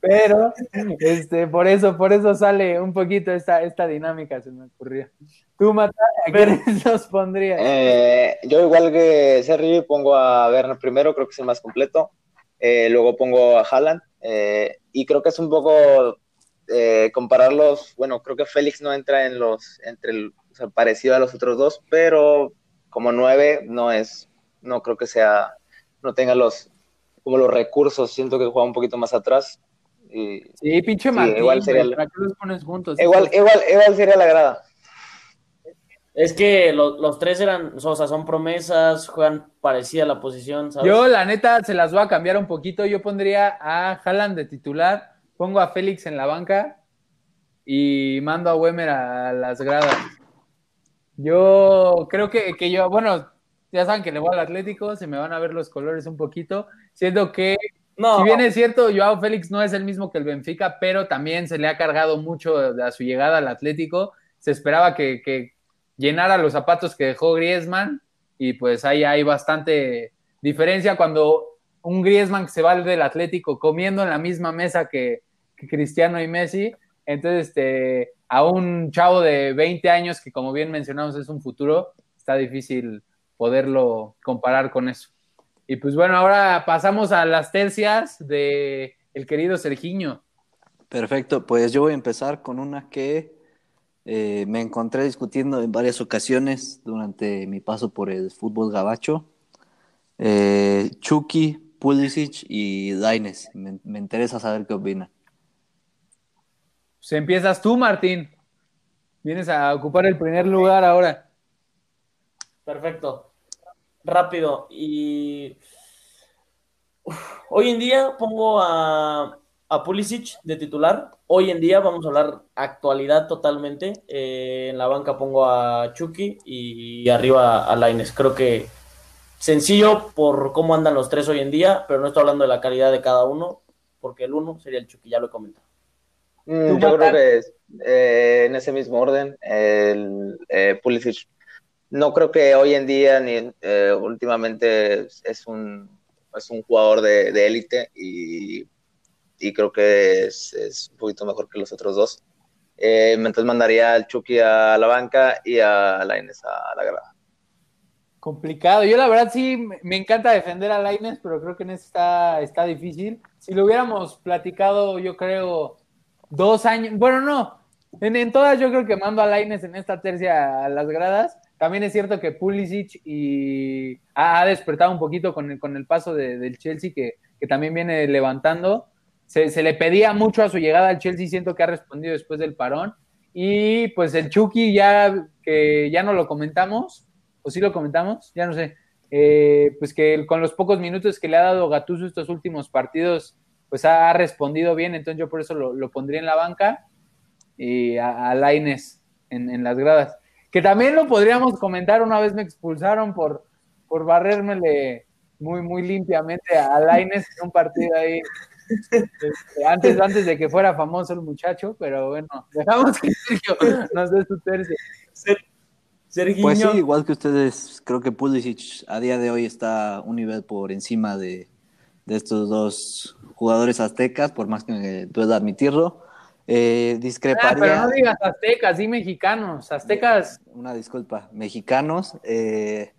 Pero, este, por eso, por eso sale un poquito esta, esta dinámica, se me ocurrió. Tú, Mata, ¿a los pondrías? Eh, yo, igual que Sergi, pongo a Werner primero, creo que es el más completo. Eh, luego pongo a Haaland. Eh, y creo que es un poco eh, compararlos, bueno, creo que Félix no entra en los, entre el, o sea, parecido a los otros dos, pero como nueve no es, no creo que sea, no tenga los, como los recursos, siento que juega un poquito más atrás. Y, sí, pinche sí, igual sería ¿para qué los pones juntos? Igual, igual, igual sería la grada. Es que los, los tres eran, o sea, son promesas, juegan parecida la posición, ¿sabes? Yo, la neta, se las voy a cambiar un poquito. Yo pondría a Haaland de titular, pongo a Félix en la banca y mando a Wemer a las gradas. Yo creo que, que, yo, bueno, ya saben que le voy al Atlético, se me van a ver los colores un poquito, siendo que, no. si bien es cierto, Joao Félix no es el mismo que el Benfica, pero también se le ha cargado mucho a su llegada al Atlético, se esperaba que, que llenara los zapatos que dejó Griezmann, y pues ahí hay bastante diferencia cuando un Griezmann que se va del Atlético comiendo en la misma mesa que, que Cristiano y Messi. Entonces, este, a un chavo de 20 años que como bien mencionamos es un futuro, está difícil poderlo comparar con eso. Y pues bueno, ahora pasamos a las tercias de el querido Sergiño. Perfecto, pues yo voy a empezar con una que eh, me encontré discutiendo en varias ocasiones durante mi paso por el fútbol gabacho. Eh, Chucky, Pulisic y Daines. Me, me, interesa saber qué opinan. Pues empiezas tú, Martín. Vienes a ocupar el primer lugar ahora. Perfecto. Rápido. Y hoy en día pongo a, a, Pulisic de titular. Hoy en día vamos a hablar actualidad totalmente. Eh, en la banca pongo a Chucky y arriba a Laines. Creo que sencillo por cómo andan los tres hoy en día, pero no estoy hablando de la calidad de cada uno, porque el uno sería el Chucky, ya lo he comentado. Mm, yo creo que es, eh, en ese mismo orden, el eh, Pulisic, no creo que hoy en día ni eh, últimamente es un, es un jugador de élite y, y, creo que es, es, un poquito mejor que los otros dos. entonces mandaría al Chucky a la banca y a Laines a la grada complicado. Yo la verdad sí me encanta defender a Laines, pero creo que en este está, está difícil. Si lo hubiéramos platicado, yo creo, dos años, bueno, no, en, en todas yo creo que mando a Laines en esta tercia a las gradas. También es cierto que Pulisic y ha, despertado un poquito con el, con el paso de, del Chelsea, que, que, también viene levantando. Se, se, le pedía mucho a su llegada al Chelsea, siento que ha respondido después del parón. Y pues el Chucky ya, que ya no lo comentamos, o sí lo comentamos, ya no sé, eh, pues que con los pocos minutos que le ha dado Gatuso estos últimos partidos, pues ha respondido bien, entonces yo por eso lo, lo pondría en la banca y a, a Laines en, en, las gradas. Que también lo podríamos comentar, una vez me expulsaron por, por barrérmele muy, muy limpiamente a Laines en un partido ahí. Este, antes, antes de que fuera famoso el muchacho, pero bueno, dejamos que Sergio nos dé su tercio. Sergiño. Pues sí, igual que ustedes, creo que Pulisic a día de hoy está un nivel por encima de, de estos dos jugadores aztecas, por más que pueda admitirlo. Eh, Ah, discreparía. pero no digas aztecas, di mexicanos. Aztecas, Una disculpa. Mexicanos. eh,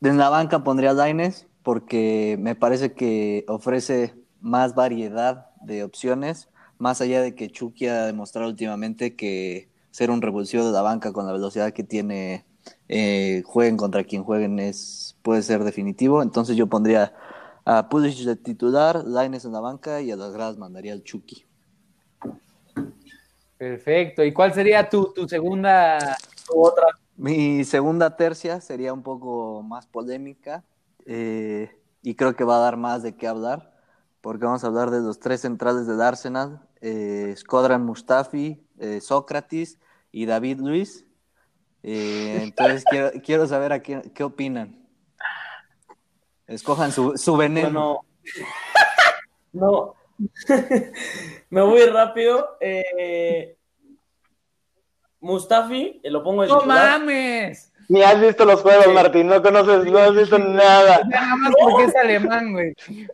en la banca pondría a Lainez porque me parece que ofrece más variedad de opciones, más allá de que Chucky ha demostrado últimamente que ser un revulsivo de la banca con la velocidad que tiene, eh, jueguen contra quien jueguen, es, puede ser definitivo. Entonces yo pondría a Pulisic de titular, Lainez en la banca y a las gradas mandaría al Chucky. perfecto. ¿Y cuál sería tu, tu segunda? U otra. Mi segunda tercia sería un poco más polémica eh, y creo que va a dar más de qué hablar, porque vamos a hablar de los tres centrales del Arsenal, eh, Skodran Mustafi, eh, Sócrates y David Luis. Eh, entonces quiero, quiero saber a qué, qué opinan. Escojan su, su veneno. Bueno, no. Me voy rápido. Eh, Mustafi, eh, lo pongo de ¡No titular. mames! Ni has visto los juegos, Martín, no conoces, no has visto nada. Nada más porque es alemán, güey.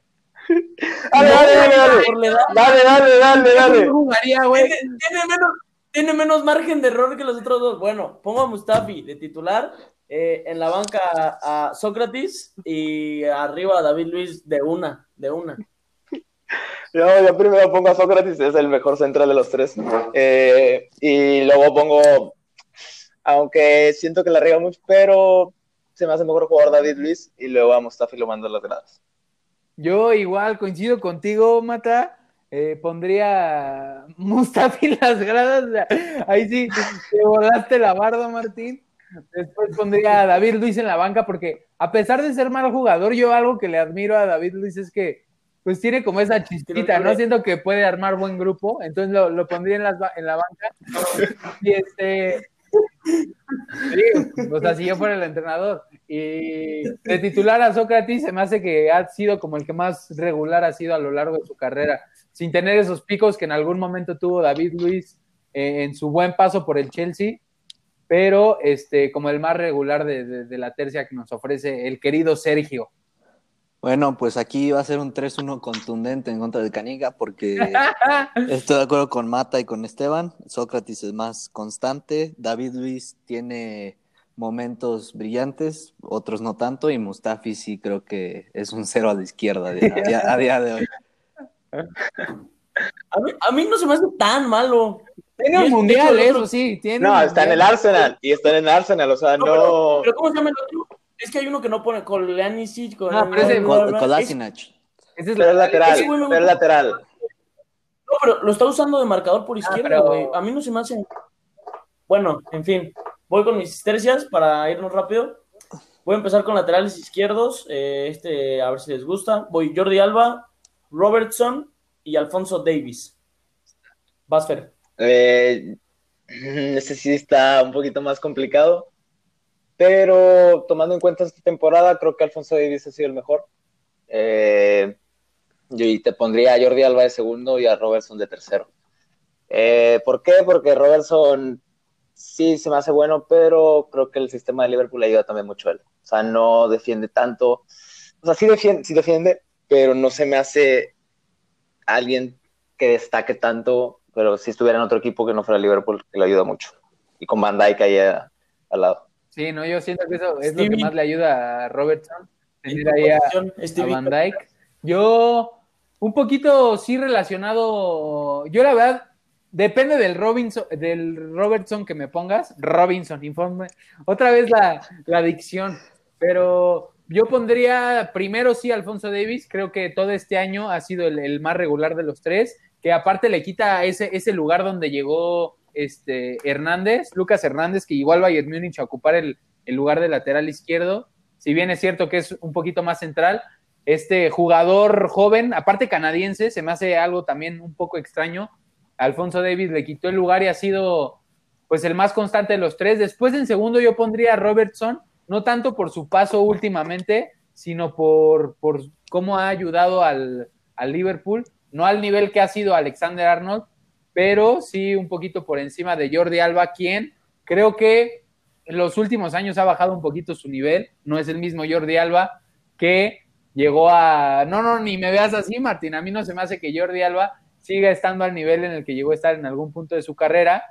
Dale, dale, dale, dale. Dale, dale, dale, dale. ¿Cómo jugaría, güey? Tiene, tiene menos, tiene menos margen de error que los otros dos. Bueno, pongo a Mustafi de titular, eh, en la banca a, a Sócrates y arriba a David Luis de una, de una. Yo, yo primero pongo a Sócrates, es el mejor central de los tres. Eh, y luego pongo, aunque siento que la riega mucho, pero se me hace mejor jugador David Luis. Y luego a Mustafi lo mando a las gradas. Yo igual coincido contigo, Mata. Eh, pondría Mustafi en las gradas. Ahí sí, te volaste la barda, Martín. Después pondría a David Luis en la banca porque a pesar de ser mal jugador, yo algo que le admiro a David Luis es que pues tiene como esa chispita, ¿no? Siento que puede armar buen grupo, entonces lo, lo pondría en, las, en la banca. Y este... Sí, o sea, si yo fuera el entrenador. Y de titular a Sócrates se me hace que ha sido como el que más regular ha sido a lo largo de su carrera, sin tener esos picos que en algún momento tuvo David Luis eh, en su buen paso por el Chelsea, pero este, como el más regular de, de- de la tercia que nos ofrece el querido Sergio. Bueno, pues aquí va a ser un 3-1 contundente en contra de Caniga porque estoy de acuerdo con Mata y con Esteban. Sócrates es más constante, David Luis tiene momentos brillantes, otros no tanto, y Mustafi sí creo que es un cero a la izquierda de- a, día, a día de hoy. A mí, a mí no se me hace tan malo. Tiene es- mundial, el eso sí. Tiene No, está en el. Arsenal. Y está en el Arsenal, o sea, No, no. pero, pero ¿cómo se llama el otro? Es que hay uno que no pone Kolanisic, con No, pero ese- Col- Kolasinac. Ese es Pero es lateral, pero es lateral. No, pero lo está usando de marcador por izquierda, pero- güey. A mí no se me hace. Bueno, en fin. Voy con mis tercias para irnos rápido. Voy a empezar con laterales izquierdos. eh, este, a ver si les gusta. Voy Jordi Alba, Robertson y Alfonso Davis. Vas. Eh, ese sí está un poquito más complicado. Pero tomando en cuenta esta temporada, creo que Alfonso Davis ha sido el mejor. Eh, y te pondría a Jordi Alba de segundo y a Robertson de tercero. Eh, ¿Por qué? Porque Robertson sí se me hace bueno, pero creo que el sistema de Liverpool ayuda también mucho a él. O sea, no defiende tanto. O sea, sí defiende, sí defiende, pero no se me hace alguien que destaque tanto, pero si estuviera en otro equipo que no fuera Liverpool, que le ayuda mucho. Y con Van Dijk ahí a- al lado. Sí, no, yo siento que eso es lo que más le ayuda a Robertson, tener ahí a, a. Van Dyke. Yo, un poquito sí relacionado, yo la verdad, depende del Robinson, del Robertson que me pongas, Robinson, informe, otra vez la, la dicción, pero yo pondría primero sí Alfonso Davis, creo que todo este año ha sido el, más regular de los tres, que aparte le quita ese, ese lugar donde llegó este Hernández, Lucas Hernández, que igual va a Bayern Múnich a ocupar el, el lugar de lateral izquierdo, si bien es cierto que es un poquito más central, este jugador joven, aparte canadiense, se me hace algo también un poco extraño. Alfonso Davis le quitó el lugar y ha sido pues el más constante de los tres. Después en segundo yo pondría a Robertson, no tanto por su paso últimamente, sino por, por cómo ha ayudado al, al Liverpool, no al nivel que ha sido Alexander Arnold, pero sí un poquito por encima de Jordi Alba, quien creo que en los últimos años ha bajado un poquito su nivel, no es el mismo Jordi Alba que llegó a... No, no, ni me veas así, Martín, a mí no se me hace que Jordi Alba siga estando al nivel en el que llegó a estar en algún punto de su carrera,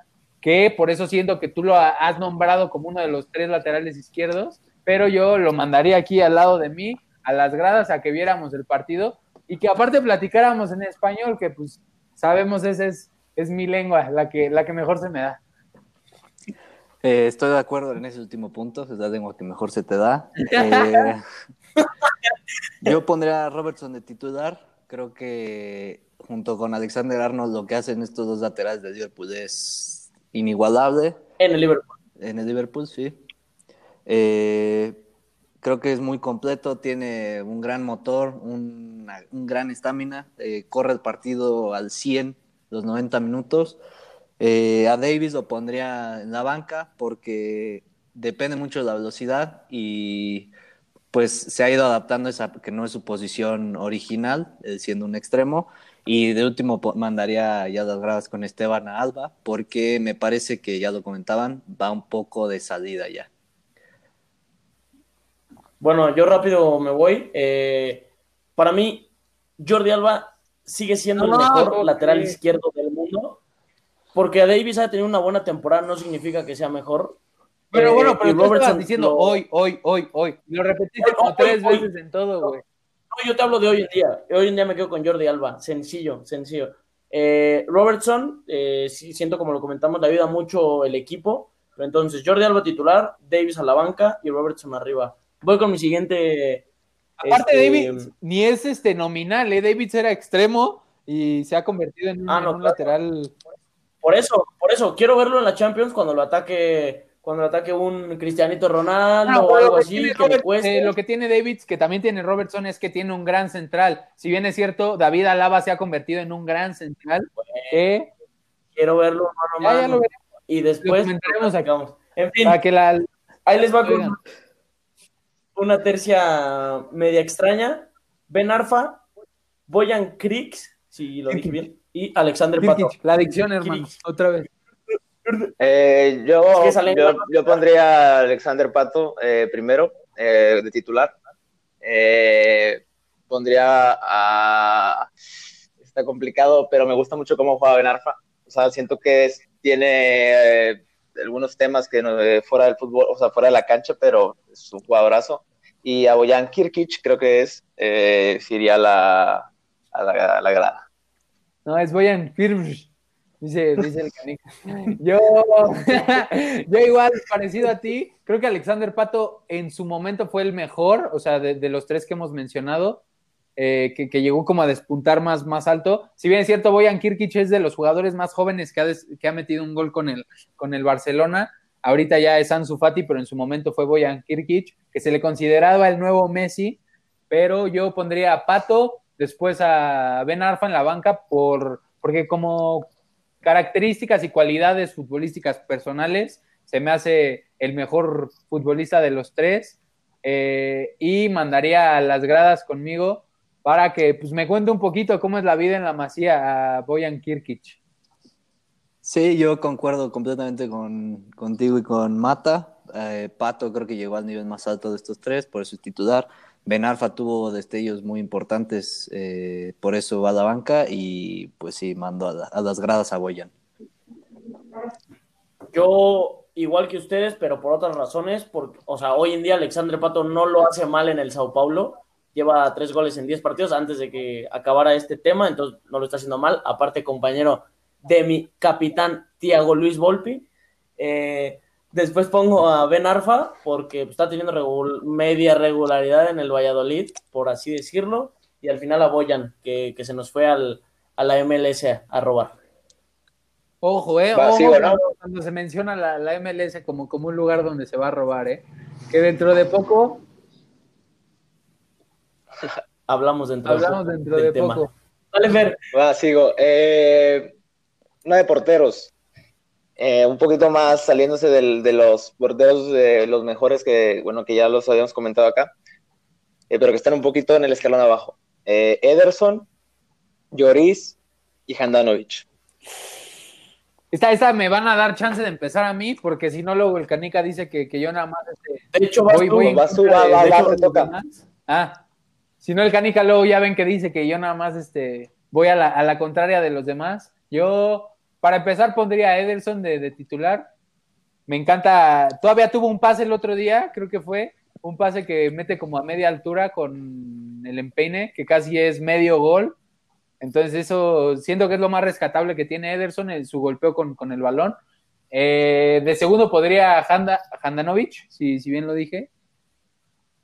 que por eso siento que tú lo has nombrado como uno de los tres laterales izquierdos, pero yo lo mandaría aquí al lado de mí, a las gradas, a que viéramos el partido y que aparte platicáramos en español, que pues sabemos esa es, es mi lengua, la que, la que mejor se me da. Eh, estoy de acuerdo en ese último punto, es la lengua que mejor se te da. Eh, yo pondría a Robertson de titular. Creo que junto con Alexander Arnold lo que hacen estos dos laterales de Liverpool es inigualable. En el Liverpool. En el Liverpool, sí. Eh, creo que es muy completo, tiene un gran motor, un, un gran estamina, corre el partido al 100 los 90 minutos. Eh, a Davis lo pondría en la banca porque depende mucho de la velocidad y pues se ha ido adaptando a esa que no es su posición original, siendo un extremo. Y de último mandaría ya las gradas con Esteban a Alba porque me parece que ya lo comentaban, va un poco de salida ya. Bueno, yo rápido me voy. Eh, para mí, Jordi Alba sigue siendo el mejor lateral izquierdo del mundo porque a Davis ha tenido una buena temporada no significa que sea mejor. Pero bueno, eh, pero tú Robertson diciendo hoy, hoy, hoy, hoy. Lo repetiste como tres veces en todo, güey. No, yo te hablo de hoy en día. Hoy en día me quedo con Jordi Alba. Sencillo, sencillo. Eh, Robertson, eh, sí, siento como lo comentamos, le ayuda mucho el equipo. Pero entonces, Jordi Alba titular, Davis a la banca y Robertson arriba. Voy con mi siguiente. Aparte, este, Davis ni es este nominal, ¿eh? Davis era extremo y se ha convertido en un, ah, lateral por eso, por eso, quiero verlo en la Champions cuando lo ataque, cuando lo ataque un Cristianito Ronaldo o algo así. Que lo que tiene David, que también tiene Robertson, es que tiene un gran central. Si bien es cierto, David Alaba se ha convertido en un gran central. quiero verlo mano y después sacamos. En fin, ahí les va con una tercia media extraña. Ben Arfa, Boyan Cricks, si lo dije bien y Alexander Pato. La adicción, hermano, otra vez. Eh, yo, yo, pondría a Alexander Pato eh, primero, eh, de titular. pondría a. Está complicado, pero me gusta mucho cómo juega Benarfa. O sea, siento que tiene algunos temas que fuera del fútbol, o sea, fuera de la cancha, pero es un jugadorazo. Y a Boyan Kirkic, creo que es, iría la, a la, a la grada. No, es Boyan Firms, dice, dice el canico. Yo, yo igual, parecido a ti, creo que Alexander Pato en su momento fue el mejor, o sea, de, los tres que hemos mencionado, eh, que, llegó como a despuntar más, más alto. Si bien es cierto, Boyan Kirkic es de los jugadores más jóvenes que ha, que ha metido un gol con el, con el Barcelona. Ahorita ya es Ansu Fati, pero en su momento fue Boyan Kirkic, que se le consideraba el nuevo Messi, pero yo pondría a Pato, después a Ben Arfa en la banca por, porque como características y cualidades futbolísticas personales se me hace el mejor futbolista de los tres eh, y mandaría a las gradas conmigo para que pues, me cuente un poquito cómo es la vida en la masía a Boyan Kirkic. Sí, yo concuerdo completamente con, contigo y con Mata. Eh, Pato creo que llegó al nivel más alto de estos tres, por eso es titular. Ben Arfa tuvo destellos muy importantes, eh, por eso va a la banca y pues sí, mando a, las gradas a Boyan. Yo, igual que ustedes, pero por otras razones, o sea, hoy en día Alexandre Pato no lo hace mal en el Sao Paulo, lleva tres goles en diez partidos antes de que acabara este tema, entonces no lo está haciendo mal, aparte compañero de mi capitán Tiago Luis Volpi. Eh, Después pongo a Ben Arfa porque está teniendo media regularidad en el Valladolid, por así decirlo. Y al final a Boyan, que, se nos fue al, a la MLS a robar. Ojo, eh. cuando, se menciona la, MLS como, como un lugar donde se va a robar, eh. Que dentro de poco. Hablamos dentro, Hablamos dentro de poco. Dale, Fer. Va, sigo. Eh, una de porteros. Eh, un poquito más saliéndose de los porteros de los mejores que, bueno, que ya los habíamos comentado acá, eh, pero que están un poquito en el escalón abajo. Eh, Ederson, Lloris y Handanovic. Esta, esta me van a dar chance de empezar a mí, porque si no, luego el Canica dice que, yo nada más. Este, de hecho, voy, voy va, va, va, Ah, si no, el Canica luego ya ven que dice que yo nada más este, voy a la, a la contraria de los demás. Yo, para empezar, pondría a Ederson de, titular. Me encanta, todavía tuvo un pase el otro día, creo que fue, un pase que mete como a media altura con el empeine, que casi es medio gol. Entonces eso siento que es lo más rescatable que tiene Ederson, en su golpeo con, con el balón. Eh, de segundo podría Handa, si bien lo dije.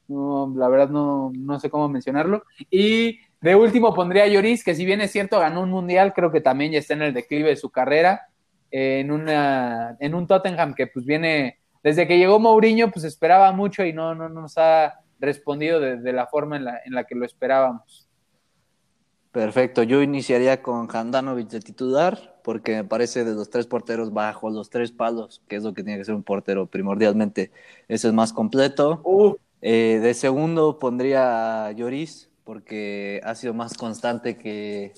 No, la verdad no, no, sé cómo mencionarlo. Y de último pondría a Lloris, que si bien es cierto, ganó un mundial, creo que también ya está en el declive de su carrera. Eh, en, una, en un Tottenham que pues viene, desde que llegó Mourinho, pues esperaba mucho y no, no nos ha respondido de, de la forma en la, en la que lo esperábamos. Perfecto, yo iniciaría con Handanovic de titular, porque me parece de los tres porteros bajo los tres palos, que es lo que tiene que ser un portero primordialmente, ese es más completo. Uh, Eh, de segundo pondría a Lloris, porque ha sido más constante que,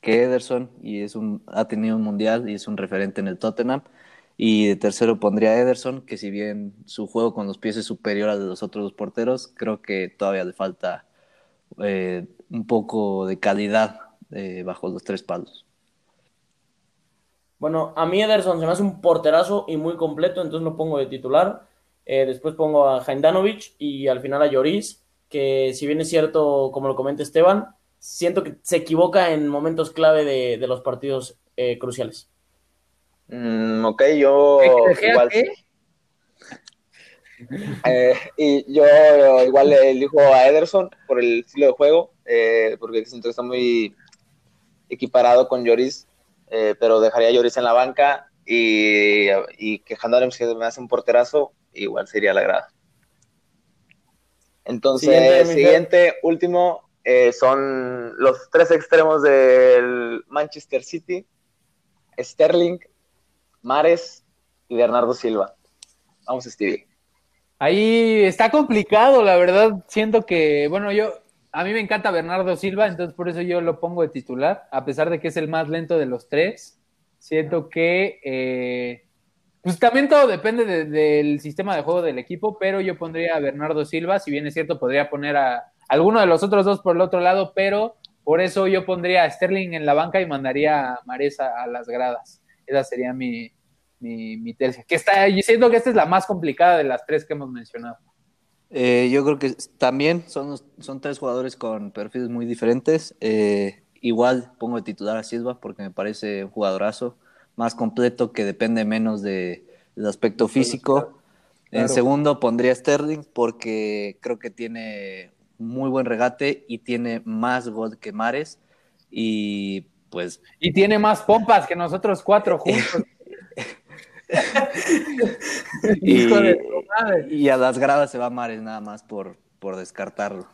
que Ederson y es un, ha tenido un mundial y es un referente en el Tottenham. Y de tercero pondría Ederson, que si bien su juego con los pies es superior al de los otros dos porteros, creo que todavía le falta eh, un poco de calidad eh, bajo los tres palos. Bueno, a mí Ederson se me hace un porterazo y muy completo, entonces lo pongo de titular. Eh, después pongo a Handanovic y al final a Lloris, que si bien es cierto, como lo comenta Esteban, siento que se equivoca en momentos clave de, de los partidos eh, cruciales. Mm, ok, yo igual. Eh, y yo igual le elijo a Ederson por el estilo de juego, eh, porque siento que está muy equiparado con Lloris, eh, pero dejaría a Lloris en la banca y, y que Handanovic que me hace un porterazo, igual sería la grada. Entonces, Siguiente, siguiente, último, eh, son los tres extremos del Manchester City, Sterling, Mares y Bernardo Silva. Vamos, Stevie. Ahí está complicado, la verdad. Siento que, bueno, yo, a mí me encanta Bernardo Silva, entonces por eso yo lo pongo de titular, a pesar de que es el más lento de los tres. Siento que, eh, pues también todo depende de- del sistema de juego del equipo, pero yo pondría a Bernardo Silva, si bien es cierto, podría poner a alguno de los otros dos por el otro lado, pero por eso yo pondría a Sterling en la banca y mandaría a Mares a, las gradas. Esa sería mi, mi, mi tercia. Que está, yo siento que esta es la más complicada de las tres que hemos mencionado. Eh, yo creo que también son, son tres jugadores con perfiles muy diferentes. Eh, igual pongo de titular a Silva porque me parece un jugadorazo más completo que depende menos de, del aspecto físico. En segundo pondría Sterling porque creo que tiene muy buen regate y tiene más gol que Mares. Y pues Y tiene más pompas que nosotros cuatro juntos. Y-. Y a las gradas se va Mares nada más por, por descartarlo.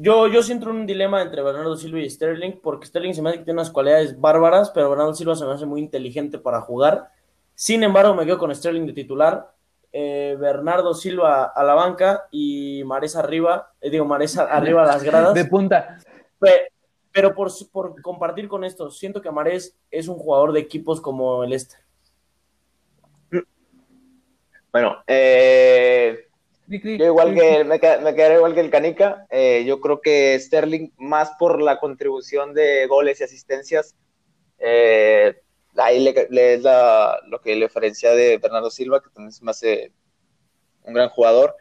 Yo, yo siento un dilema entre Bernardo Silva y Sterling, porque Sterling se me hace que tiene unas cualidades bárbaras, pero Bernardo Silva se me hace muy inteligente para jugar. Sin embargo, me quedo con Sterling de titular, eh, Bernardo Silva a la banca y Mares arriba, eh, digo, Mares a- arriba a las gradas. De punta. Pe- Pero por, por compartir con esto, siento que Mares es un jugador de equipos como el este. Bueno, eh, yo igual que me, me quedaré igual que el Canica. eh, yo creo que Sterling, más por la contribución de goles y asistencias, eh, ahí le, le es la- lo que le diferencia de Bernardo Silva, que también se me hace un gran jugador,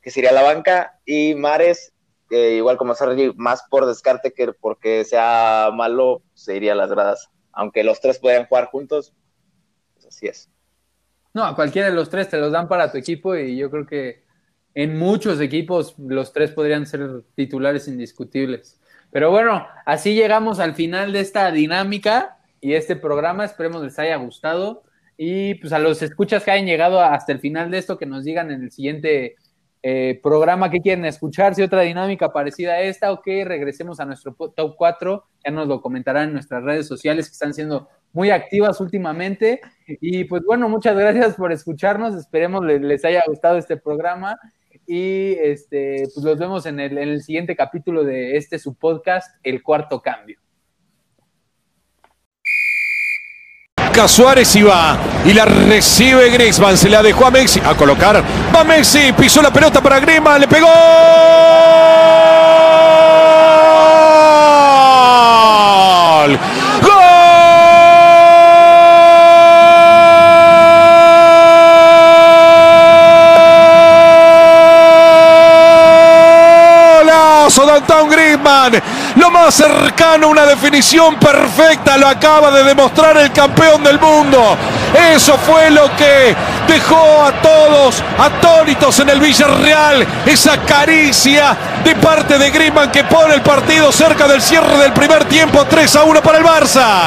que sería la banca, y Mares, eh, igual como Sergi, más por descarte que porque sea malo, se iría a las gradas. Aunque los tres podrían jugar juntos, pues así es. No, a cualquiera de los tres te los dan para tu equipo y yo creo que en muchos equipos los tres podrían ser titulares indiscutibles. Pero bueno, así llegamos al final de esta dinámica y este programa. Esperemos les haya gustado. Y pues a los escuchas que hayan llegado hasta el final de esto, que nos digan en el siguiente eh, programa que quieren escuchar, si otra dinámica parecida a esta o que regresemos a nuestro top 4. Ya nos lo comentarán en nuestras redes sociales que están siendo muy activas últimamente. Y pues bueno, muchas gracias por escucharnos. Esperemos le- les haya gustado este programa. Y este, pues los vemos en el, en el siguiente capítulo de este su podcast, El Cuarto Cambio. Suárez y va. Y la recibe Griezmann. Se la dejó a Messi. A colocar. Va Messi. Pisó la pelota para Griezmann. Le pegó. Lo más cercano una definición perfecta lo acaba de demostrar el campeón del mundo. Eso fue lo que dejó a todos atónitos en el Villarreal. Esa caricia de parte de Griezmann que pone el partido cerca del cierre del primer tiempo 3 a 1 para el Barça.